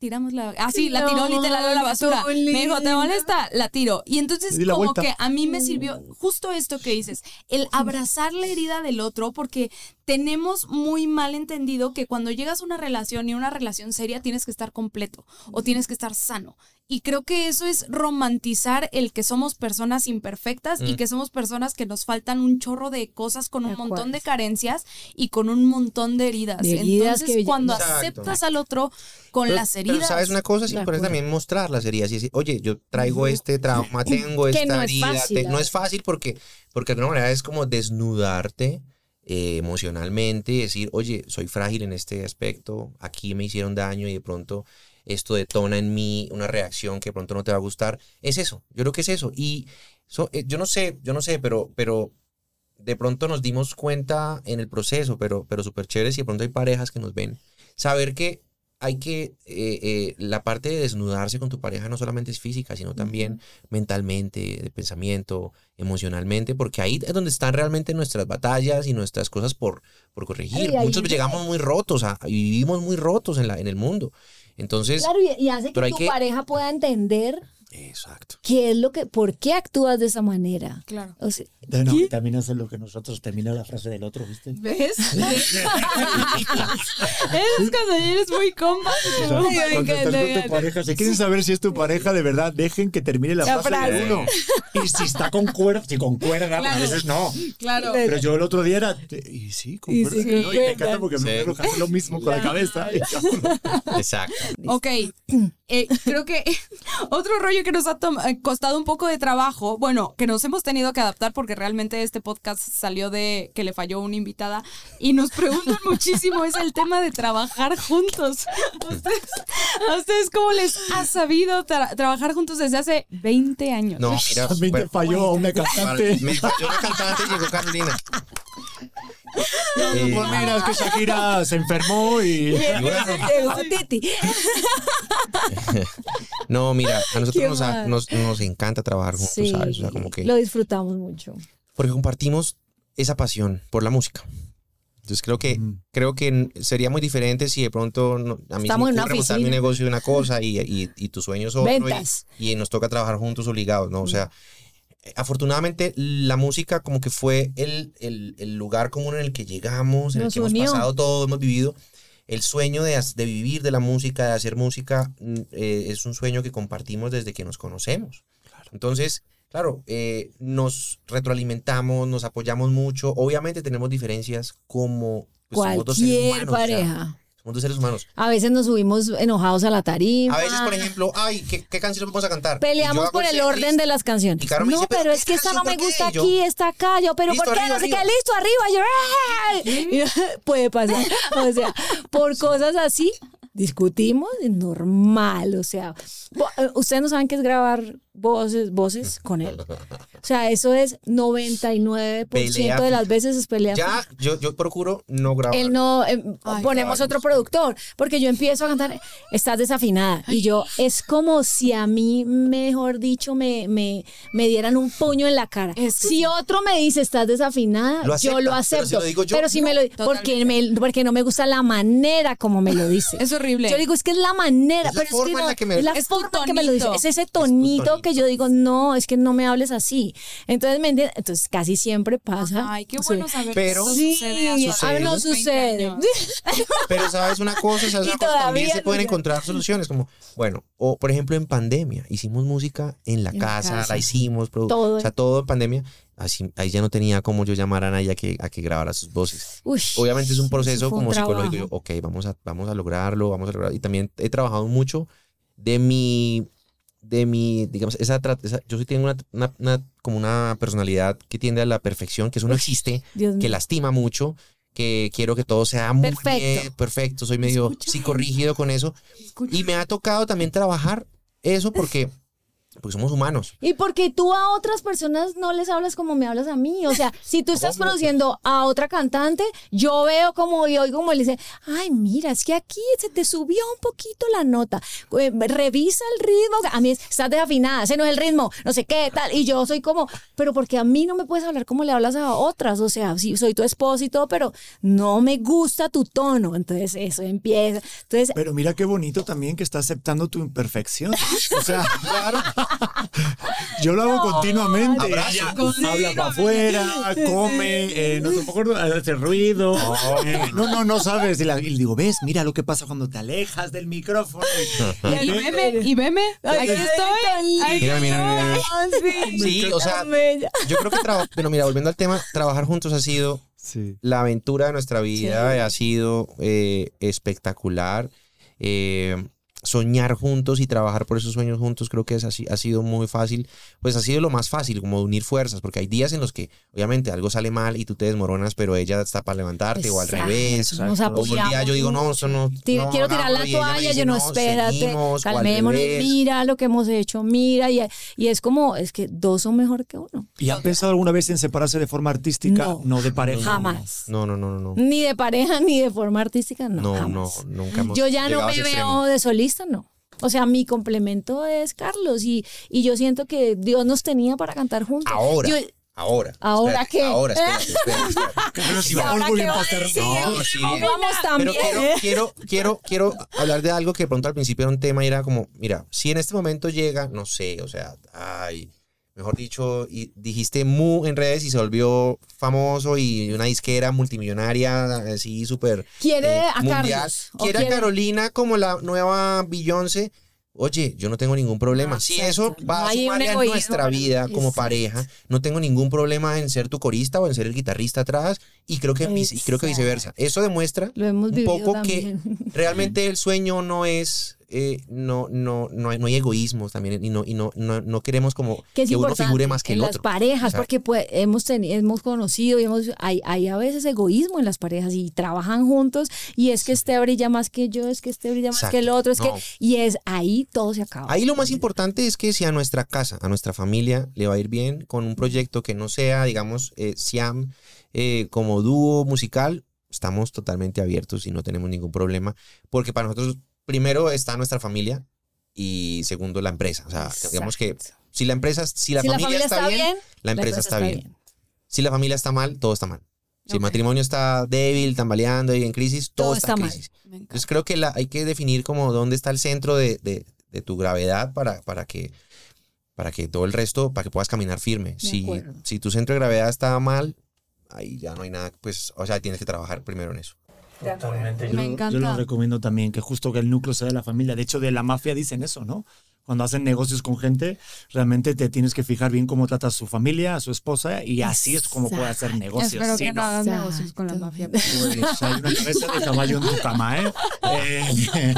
Speaker 2: Tiramos la... Así, la tiró literal a la basura. Me dijo, ¿te molesta? La tiro. Y entonces como
Speaker 1: vuelta.
Speaker 2: que a mí me sirvió justo esto que dices, el abrazar la herida del otro, porque tenemos muy mal entendido que cuando llegas a una relación y una relación seria tienes que estar completo o tienes que estar sano. Y creo que eso es romantizar el que somos personas imperfectas y que somos personas que nos faltan un chorro de cosas con un montón de carencias y con un montón de heridas.
Speaker 3: De heridas
Speaker 2: Entonces,
Speaker 3: que-
Speaker 2: cuando
Speaker 4: Exacto.
Speaker 2: aceptas al otro con
Speaker 4: Pero-
Speaker 2: las heridas.
Speaker 4: Pero sabes una cosa, es importante también mostrar las heridas y decir, oye, yo traigo este trauma, tengo <laughs> esta
Speaker 3: no es
Speaker 4: herida.
Speaker 3: fácil,
Speaker 4: te-
Speaker 3: la
Speaker 4: no es fácil porque, porque de alguna manera es como desnudarte eh, emocionalmente y decir, oye, soy frágil en este aspecto, aquí me hicieron daño y de pronto esto detona en mí una reacción que de pronto no te va a gustar. Es eso, yo creo que es eso. Y so- eh, yo no sé, yo no sé, pero, pero de pronto nos dimos cuenta en el proceso, pero, pero súper chévere si de pronto hay parejas que nos ven. Saber que hay que, eh, eh, la parte de desnudarse con tu pareja no solamente es física, sino también mentalmente, de pensamiento, emocionalmente, porque ahí es donde están realmente nuestras batallas y nuestras cosas por, por corregir.
Speaker 3: Ay,
Speaker 4: Muchos
Speaker 3: sí.
Speaker 4: llegamos muy rotos a- y vivimos muy rotos en, la, en el mundo. Entonces,
Speaker 3: Claro, y, y hace que tu
Speaker 4: que-
Speaker 3: pareja pueda entender
Speaker 4: exacto.
Speaker 3: qué es lo que, por qué actúas de esa manera.
Speaker 2: Claro.
Speaker 3: O sea,
Speaker 1: No, y también hace lo que nosotros termina la frase del otro, ¿viste?
Speaker 2: ¿Ves? <laughs> <laughs> Eres cuando eres muy compa.
Speaker 1: O sea,
Speaker 3: Ay, me
Speaker 1: cuando estás
Speaker 3: encanta,
Speaker 1: con
Speaker 3: me
Speaker 1: tu
Speaker 3: encanta.
Speaker 1: pareja, si quieren saber si es tu pareja, de verdad, dejen que termine la,
Speaker 3: La
Speaker 1: frase, de
Speaker 3: frase.
Speaker 1: uno. Y si está con cuerda, si con cuerda, a
Speaker 2: Claro.
Speaker 1: veces no.
Speaker 2: Claro.
Speaker 1: Pero yo el otro día era, y sí, con
Speaker 3: Y
Speaker 1: cuerda.
Speaker 3: sí,
Speaker 1: ¿no? Y me encanta porque
Speaker 4: Sí.
Speaker 1: me lo mismo con la cabeza.
Speaker 4: Exacto.
Speaker 2: Ok, eh, creo que <laughs> otro rollo que nos ha eh, costado un poco de trabajo, bueno, que nos hemos tenido que adaptar porque realmente este podcast salió de que le falló una invitada y nos preguntan muchísimo es el tema de trabajar juntos. ¿A <laughs> ustedes, a ustedes cómo les ha sabido tra- trabajar juntos desde hace 20 años?
Speaker 4: No, mira,
Speaker 1: También te
Speaker 4: bueno,
Speaker 1: falló a una cantante.
Speaker 4: me falló la cantante y llegó Carolina. Eh,
Speaker 1: Pues mira, es que Shakira se enfermó y...
Speaker 3: llegó Titi. <laughs>
Speaker 4: no, mira, a nosotros nos, nos, nos encanta trabajar juntos,
Speaker 3: Sí,
Speaker 4: ¿sabes? O sea, como que...
Speaker 3: lo disfrutamos mucho.
Speaker 4: porque compartimos esa pasión por la música. Entonces creo que
Speaker 1: Mm.
Speaker 4: creo que sería muy diferente si de pronto no- a mí
Speaker 3: Estamos
Speaker 4: me ocurre mi negocio de una cosa y, y, y tu sueño es otro y-
Speaker 3: Ventas.
Speaker 4: y, nos toca trabajar juntos obligados, ¿no? O sea, eh, afortunadamente la música como que fue el, el, el lugar común en el que llegamos, en
Speaker 3: Nos
Speaker 4: el que
Speaker 3: unió.
Speaker 4: hemos pasado todo, hemos vivido. El sueño de, de vivir de la música, de hacer música, mm, eh, es un sueño que compartimos desde que nos conocemos. Entonces, claro, eh, nos retroalimentamos, nos apoyamos mucho. Obviamente tenemos diferencias como pues, somos dos seres
Speaker 3: Cualquier
Speaker 4: humanos, o sea,
Speaker 3: pareja.
Speaker 4: Somos dos seres humanos.
Speaker 3: A veces nos subimos enojados a la tarima.
Speaker 4: A veces, por ejemplo, ay, ¿qué, qué canción vamos a cantar?
Speaker 3: Peleamos por el
Speaker 4: setlist.
Speaker 3: orden de las canciones.
Speaker 4: Y Caro me
Speaker 3: no,
Speaker 4: dice,
Speaker 3: pero,
Speaker 4: ¿pero
Speaker 3: es que esta no me gusta aquí, está acá. Yo, pero ¿por qué?
Speaker 4: arriba,
Speaker 3: no sé qué, listo, arriba. Yo, <laughs> puede pasar. <laughs> O sea, por cosas así, discutimos, normal. O sea, eh, ustedes no saben qué es grabar voces, voces con él. <laughs> O sea, eso es 99%
Speaker 4: Pelea
Speaker 3: de las veces es pelea.
Speaker 4: Ya, yo, yo procuro no grabar.
Speaker 3: Él no, eh,
Speaker 2: Ay,
Speaker 3: ponemos otro productor, porque yo empiezo a cantar, estás desafinada. Y yo, es como si a mí, mejor dicho, me, me, me dieran un puño en la cara.
Speaker 2: Es-
Speaker 3: si otro me dice, estás desafinada,
Speaker 4: Lo
Speaker 3: yo lo
Speaker 4: acepta, pero
Speaker 3: acepto.
Speaker 4: si lo digo yo,
Speaker 3: Pero si me lo porque, me, porque no me gusta la manera como me lo dice.
Speaker 2: Es horrible.
Speaker 3: Yo digo, es que es la manera,
Speaker 4: Es la
Speaker 3: que
Speaker 4: forma en la que me-
Speaker 3: es la
Speaker 2: Es tu
Speaker 3: forma que me lo dice. Es ese tonito,
Speaker 4: tonito.
Speaker 3: que yo digo, no, es que no me hables así. Entonces, ¿me entiendes? Entonces, casi siempre pasa.
Speaker 2: Ay, qué
Speaker 3: Sí.
Speaker 2: bueno saber
Speaker 4: Pero-
Speaker 2: que eso
Speaker 3: Sí,
Speaker 2: sucede sus
Speaker 3: no
Speaker 2: 20
Speaker 3: sucede. <laughs>
Speaker 4: Pero sabes una cosa, sabes una cosa, también se pueden encontrar soluciones como, bueno, o por ejemplo en pandemia, hicimos música en la
Speaker 3: En la
Speaker 4: casa,
Speaker 3: casa.
Speaker 4: la hicimos,
Speaker 3: Todo.
Speaker 4: o sea, todo en pandemia, así, ahí ya no tenía como yo llamar a nadie a que, a que grabara sus voces.
Speaker 3: Uy,
Speaker 4: Obviamente es un
Speaker 3: eso
Speaker 4: proceso
Speaker 3: fue un
Speaker 4: como psicológico, yo, ok, vamos a, vamos a lograrlo, vamos a lograrlo, y también he trabajado mucho de mi, de mi, digamos, esa, esa- yo sí tengo una, una- una- como una personalidad que tiende a la perfección, que eso no existe,
Speaker 3: Dios
Speaker 4: que
Speaker 3: mío.
Speaker 4: lastima mucho, que quiero que todo sea muy
Speaker 3: Perfecto.
Speaker 4: bien, perfecto, soy medio
Speaker 2: Escucha.
Speaker 4: psicorrígido con eso.
Speaker 2: Escucha.
Speaker 4: Y me ha tocado también trabajar eso porque, porque somos humanos.
Speaker 3: Y porque tú a otras personas no les hablas como me hablas a mí. O sea, si tú estás produciendo a otra cantante, yo veo como y oigo como le dice, ay, mira, es que aquí se te subió un poquito la nota. Eh, revisa el ritmo. A mí es, estás desafinada, ese no es el ritmo, no sé qué, tal. Y yo soy como, pero porque a mí no me puedes hablar como le hablas a otras. O sea, sí, soy tu esposo y todo, pero no me gusta tu tono. Entonces eso empieza. Entonces,
Speaker 1: Pero mira qué bonito también que está aceptando tu imperfección. O sea, <laughs> <laughs> yo lo hago continuamente.
Speaker 4: Abrazo.
Speaker 1: Ella habla para afuera, <laughs> come, eh, no se me acuerdo, hace ruido. <laughs> No, no, no sabes. Y, la- y digo, ves, mira lo que pasa cuando te alejas del micrófono.
Speaker 2: Y veme, y veme, aquí estoy.
Speaker 4: Mira, mira, mira,
Speaker 2: estoy.
Speaker 4: Sí, o sea, yo creo que, pero mira, volviendo al tema, trabajar juntos ha sido
Speaker 1: Sí.
Speaker 4: la aventura de nuestra vida, ha sido eh, espectacular. Eh, soñar juntos y trabajar por esos sueños juntos creo que es así, ha sido muy fácil, pues ha sido lo más fácil, como unir fuerzas, porque hay días en los que obviamente algo sale mal y tú te desmoronas, pero ella está para levantarte o al
Speaker 3: Exacto,
Speaker 4: revés.
Speaker 3: nos
Speaker 4: O un
Speaker 3: apoyamos
Speaker 4: día yo digo, no, eso no.
Speaker 3: Tira-
Speaker 4: no,
Speaker 3: quiero tirar la
Speaker 4: hagámoslo", y ella me
Speaker 3: toalla,
Speaker 4: dice,
Speaker 3: yo no,
Speaker 4: "No,
Speaker 3: espérate,
Speaker 4: seguimos",
Speaker 3: calmémonos, mira lo que hemos hecho, mira, y, y es como, es que dos son mejor que uno.
Speaker 1: ¿Y han pensado alguna vez en separarse de forma artística?
Speaker 3: No.
Speaker 1: No, de pareja.
Speaker 3: Jamás.
Speaker 4: No, no, no, no. no.
Speaker 3: Ni de pareja, ni de forma artística, no.
Speaker 4: No,
Speaker 3: jamás.
Speaker 4: no, nunca hemos
Speaker 3: Yo ya no me veo de solista, no. O sea, mi complemento es Carlos y, y yo siento que Dios nos tenía para cantar juntos.
Speaker 4: Ahora.
Speaker 3: Yo-
Speaker 4: Ahora.
Speaker 3: ¿Ahora
Speaker 4: espérate,
Speaker 3: qué?
Speaker 4: Ahora, espérate, <laughs> espérate, espérate.
Speaker 1: Carlos, si
Speaker 3: ¿Y
Speaker 1: vamos
Speaker 3: a
Speaker 1: para
Speaker 3: decir?
Speaker 4: No, sí.
Speaker 3: Vamos también.
Speaker 4: Pero quiero, <laughs> quiero, quiero, quiero hablar de algo que de pronto al principio era un tema y era como, mira, si en este momento llega, no sé, o sea, ay, mejor dicho, y dijiste mu en redes y se volvió famoso y una disquera multimillonaria, así súper
Speaker 3: ¿Quiere
Speaker 4: eh,
Speaker 3: a
Speaker 4: mundial. Quiere a
Speaker 3: quiere-
Speaker 4: Carolina como la nueva Beyoncé. Oye, yo no tengo ningún problema.
Speaker 3: Ah,
Speaker 4: si eso va a sumarle a nuestra vida como
Speaker 3: Exacto.
Speaker 4: pareja, no tengo ningún problema en ser tu corista o en ser el guitarrista atrás y creo que, y creo que viceversa. Eso demuestra un poco
Speaker 3: también.
Speaker 4: que <laughs> realmente el sueño no es eh, no, no, no, hay, no hay egoísmo también y no, y no, no, no queremos como
Speaker 3: que
Speaker 4: uno figure más que
Speaker 3: en
Speaker 4: el
Speaker 3: las
Speaker 4: otro.
Speaker 3: parejas,
Speaker 4: O sea,
Speaker 3: porque pues, hemos, teni- hemos conocido y hemos, hay, hay a veces egoísmo en las parejas y trabajan juntos y es que este brilla más que yo, es que este brilla más que el otro, es
Speaker 4: No.
Speaker 3: que, y es ahí todo se acaba.
Speaker 4: Ahí lo más importante es que si a nuestra casa, a nuestra familia le va a ir bien con un proyecto que no sea, digamos, eh, Siam eh, como dúo musical, estamos totalmente abiertos y no tenemos ningún problema, porque para nosotros primero está nuestra familia y segundo la empresa. O sea, digamos que si la empresa, si la,
Speaker 3: si
Speaker 4: familia, está, bien, la
Speaker 3: la
Speaker 4: empresa está bien. Si la familia está mal, todo está mal. Si el matrimonio está débil, tambaleando y en crisis, todo,
Speaker 3: Todo
Speaker 4: está, en
Speaker 3: mal.
Speaker 4: crisis.
Speaker 2: Encanta.
Speaker 4: Entonces creo que la, hay que definir como dónde está el centro de, de- de tu gravedad para, para que para que todo el resto, para que puedas caminar firme. Si,
Speaker 3: acuerdo.
Speaker 4: si tu centro de gravedad está mal, ahí ya no hay nada, pues, o sea, tienes que trabajar primero en eso.
Speaker 1: Totalmente. Yo,
Speaker 2: Me
Speaker 1: yo lo recomiendo también, que justo que el núcleo sea de la familia. De hecho, de la mafia dicen eso, ¿no? Cuando hacen negocios con gente, realmente te tienes que fijar bien cómo trata a su familia, a su esposa, y así es como puede hacer negocios.
Speaker 2: Espero
Speaker 1: Sí,
Speaker 2: que no
Speaker 1: ¿no?
Speaker 2: hagas negocios con la mafia.
Speaker 1: Pues, hay una cabeza de caballo en tu cama, ¿eh? <laughs> Eh,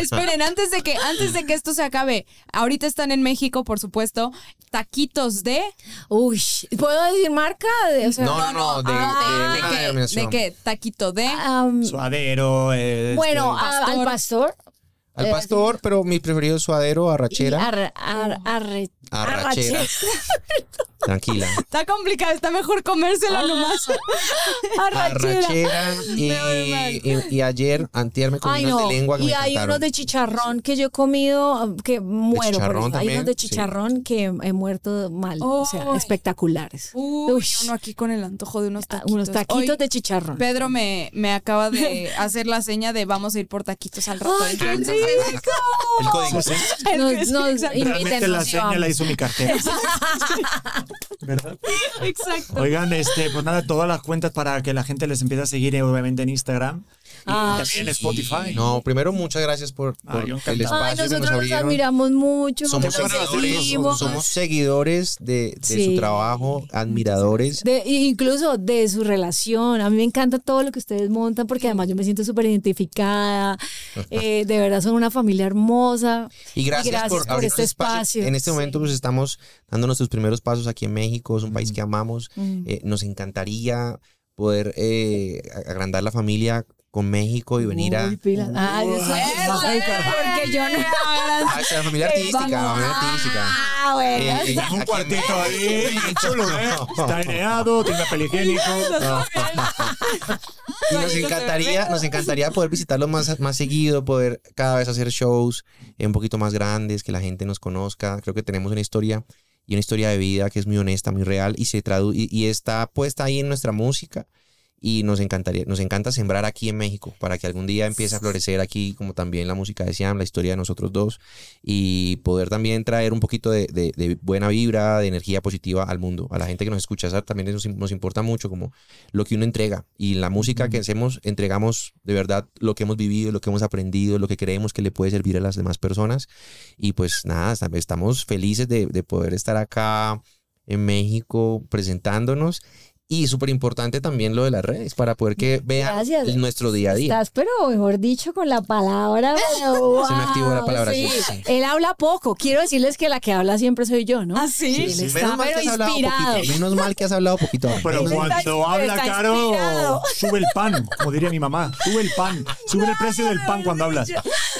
Speaker 2: Esperen, antes de que antes de que esto se acabe, ahorita están en México, por supuesto, taquitos de
Speaker 3: Uy, ¿puedo decir marca? De- o sea,
Speaker 4: No, no, no, de,
Speaker 2: Ah,
Speaker 4: de
Speaker 2: ¿de. ¿De qué? Taquito de
Speaker 3: am,
Speaker 1: Suadero. eh,
Speaker 3: bueno,
Speaker 1: este,
Speaker 3: al pastor.
Speaker 4: Al
Speaker 3: Eh,
Speaker 4: pastor, pero mi preferido es suadero, arrachera.
Speaker 3: ar- arre-
Speaker 4: Arrachera.
Speaker 3: arrachera.
Speaker 4: Tranquila.
Speaker 2: Está complicado, está mejor comérselo nomás. <laughs>
Speaker 3: Arrachera.
Speaker 4: Arrachera. Y, y, y ayer, antier me comí
Speaker 3: Ay,
Speaker 4: unos
Speaker 3: no.
Speaker 4: de lengua que
Speaker 3: y
Speaker 4: me
Speaker 3: hay
Speaker 4: encantaron.
Speaker 3: unos de chicharrón que yo he comido que muero. por
Speaker 4: chicharrón
Speaker 3: eso. Hay unos de
Speaker 4: sí.
Speaker 3: chicharrón que he muerto mal. o sea, espectaculares.
Speaker 2: Uy, uno aquí con el antojo de unos
Speaker 3: Ah,
Speaker 2: taquitos.
Speaker 3: Unos taquitos
Speaker 2: Hoy
Speaker 3: de chicharrón.
Speaker 2: Pedro me, me acaba de <laughs> hacer la seña de vamos a ir por taquitos al rato.
Speaker 3: ¡Ay, qué
Speaker 2: Entonces,
Speaker 3: rico!
Speaker 4: El código. <laughs>
Speaker 3: Nos, nos
Speaker 1: Realmente la seña. Mi cartera. <laughs> ¿Verdad?
Speaker 2: Exacto.
Speaker 1: Oigan, este, pues nada, todas las cuentas para que la gente les empiece a seguir, eh, obviamente, en Instagram.
Speaker 3: Ah,
Speaker 1: también en Spotify.
Speaker 4: No, primero muchas gracias por,
Speaker 1: Ah,
Speaker 4: por el
Speaker 1: encantado.
Speaker 3: Ay,
Speaker 4: espacio que nos
Speaker 3: nosotros admiramos mucho.
Speaker 4: Somos seguidores, somos seguidores de, de
Speaker 3: Sí.
Speaker 4: su trabajo, admiradores.
Speaker 3: De, incluso de su relación. A mí me encanta todo lo que ustedes montan porque además yo me siento súper identificada. <laughs> Eh, de verdad son una familia hermosa.
Speaker 4: Y gracias,
Speaker 3: gracias
Speaker 4: por,
Speaker 3: por este espacio.
Speaker 4: En este momento pues estamos dando nuestros primeros pasos aquí en México, es un país que amamos.
Speaker 3: Mm.
Speaker 4: Eh, nos encantaría poder eh, agrandar la familia con México y venir a...
Speaker 3: Uy, pilas. Ay, Dios mío. Ay, porque yo no.
Speaker 4: Ah, esa la familia artística, la familia artística.
Speaker 3: Ah, bueno.
Speaker 4: Eh, eh,
Speaker 1: Un
Speaker 4: aquí-
Speaker 1: cuartito ahí, <laughs> chulo, ¿eh? Está tiene papel higiénico. <laughs>
Speaker 4: Y nos encantaría, nos encantaría poder visitarlos más, más seguido, poder cada vez hacer shows eh, un poquito más grandes, que la gente nos conozca. Creo que tenemos una historia y una historia de vida que es muy honesta, muy real y se tradu y, y está puesta ahí en nuestra música. Y nos encantaría, nos encanta sembrar aquí en México para que algún día empiece a florecer aquí, como también la música de Siam, la historia de nosotros dos, y poder también traer un poquito de, de- de buena vibra, de energía positiva al mundo, a la gente que nos escucha. También nos, nos importa mucho, como lo que uno entrega. Y la música que hacemos, entregamos de verdad lo que hemos vivido, lo que hemos aprendido, lo que creemos que le puede servir a las demás personas. Y pues nada, esta- estamos felices de, de poder estar acá en México presentándonos. Y súper importante también lo de las redes para poder que vean
Speaker 3: Gracias.
Speaker 4: nuestro día a día.
Speaker 3: Estás, pero mejor dicho, con la palabra. <laughs>
Speaker 4: Se me activó la palabra,
Speaker 3: sí. Él habla poco. Quiero decirles que la que habla siempre soy yo, ¿no?
Speaker 2: ¿Ah, sí?
Speaker 3: Él
Speaker 4: Sí,
Speaker 3: está,
Speaker 4: menos mal que has hablado
Speaker 3: inspirado.
Speaker 4: poquito. Menos mal que has hablado poquito. <laughs>
Speaker 1: Pero cuando habla
Speaker 3: está
Speaker 1: caro,
Speaker 3: inspirado.
Speaker 1: sube el pan, como diría mi mamá. Sube el pan. Sube el precio del pan cuando hablas.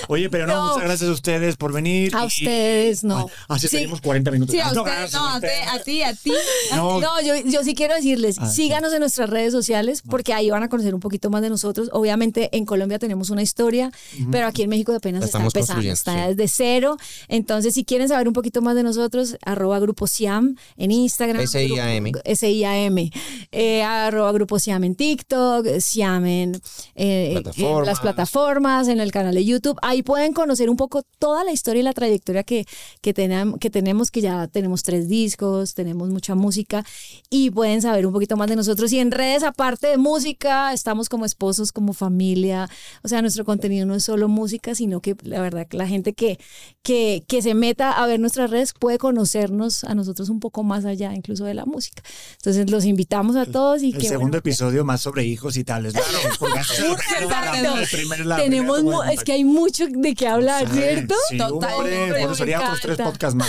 Speaker 1: Oye, pero no,
Speaker 3: No.
Speaker 1: muchas gracias a ustedes por venir.
Speaker 3: A
Speaker 1: y-
Speaker 3: ustedes, no.
Speaker 1: Así
Speaker 3: Sí.
Speaker 1: tenemos 40 minutos.
Speaker 2: Sí, a
Speaker 1: Ah, no, gracias
Speaker 2: no, a ti,
Speaker 1: ustedes.
Speaker 2: a ti, a ti.
Speaker 1: No,
Speaker 3: No, yo, yo sí quiero decirles,
Speaker 1: Ah,
Speaker 3: síganos en nuestras redes sociales porque ahí van a conocer un poquito más de nosotros. Obviamente en Colombia tenemos una historia, pero aquí en México apenas está empezando, está
Speaker 4: sí.
Speaker 3: desde cero. Entonces, si quieren saber un poquito más de nosotros, arroba Grupo Siam en Instagram.
Speaker 4: S-I-A-M.
Speaker 3: S-I-A-M. Eh, arroba Grupo Siam en TikTok, Siam en, eh, en
Speaker 4: Plataformas.
Speaker 3: las plataformas, en el canal de YouTube. Ahí pueden conocer un poco toda la historia y la trayectoria que, que, tenem- que tenemos, que ya tenemos tres discos, tenemos mucha música y pueden saber un poquito más de nosotros. Y en redes, aparte de música, estamos como esposos, como familia. O sea, nuestro contenido no es solo música, sino que la verdad que la gente que, que, que se meta a ver nuestras redes puede conocernos a nosotros un poco más allá, incluso de la música. Entonces los invitamos a todos y
Speaker 1: El
Speaker 3: que
Speaker 1: segundo
Speaker 3: bueno,
Speaker 1: episodio más sobre hijos y tales. Claro, <laughs>
Speaker 3: tenemos es que hay mucho de qué hablar,
Speaker 1: Sí,
Speaker 3: ¿cierto?
Speaker 1: Sí,
Speaker 2: Total.
Speaker 1: hombre,
Speaker 3: Hombre,
Speaker 1: bueno, otros tres podcasts más.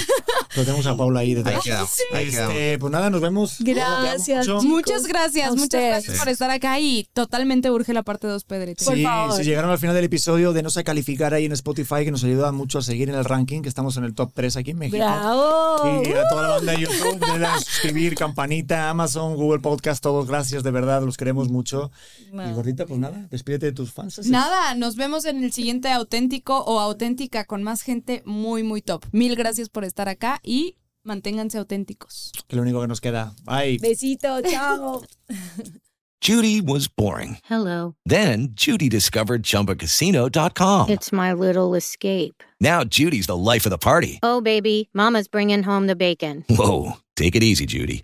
Speaker 1: Pero tenemos a Paula ahí detrás.
Speaker 4: Ahí quedamos, ahí quedamos.
Speaker 1: Este, pues nada, nos vemos.
Speaker 3: Gracias.
Speaker 1: Mucho.
Speaker 3: Chicos.
Speaker 2: Muchas gracias, muchas gracias por estar acá y totalmente urge la parte 2, Pedrito.
Speaker 3: Por
Speaker 1: Sí,
Speaker 3: favor.
Speaker 1: si llegaron al final del episodio, denos a calificar ahí en Spotify, que nos ayuda mucho a seguir en el ranking, que estamos en el top 3 aquí en México.
Speaker 3: ¡Bravo!
Speaker 1: Y a toda la banda de YouTube, denle a suscribir, campanita, Amazon, Google Podcast, todos gracias, de verdad, los queremos mucho. Y gordita, pues nada, despídete de tus fans.
Speaker 2: Nada, nos vemos en el siguiente auténtico o auténtica con más gente muy, muy top. Mil gracias por estar acá y manténganse auténticos.
Speaker 1: Que lo único que nos queda. Bye.
Speaker 3: Besito, chao.
Speaker 5: Judy was boring.
Speaker 6: Hello.
Speaker 5: Then Judy discovered ChumbaCasino.com.
Speaker 6: It's my little escape.
Speaker 5: Now Judy's the life of the party.
Speaker 6: Oh, baby, Mama's bringing home the bacon.
Speaker 5: Whoa, take it easy, Judy.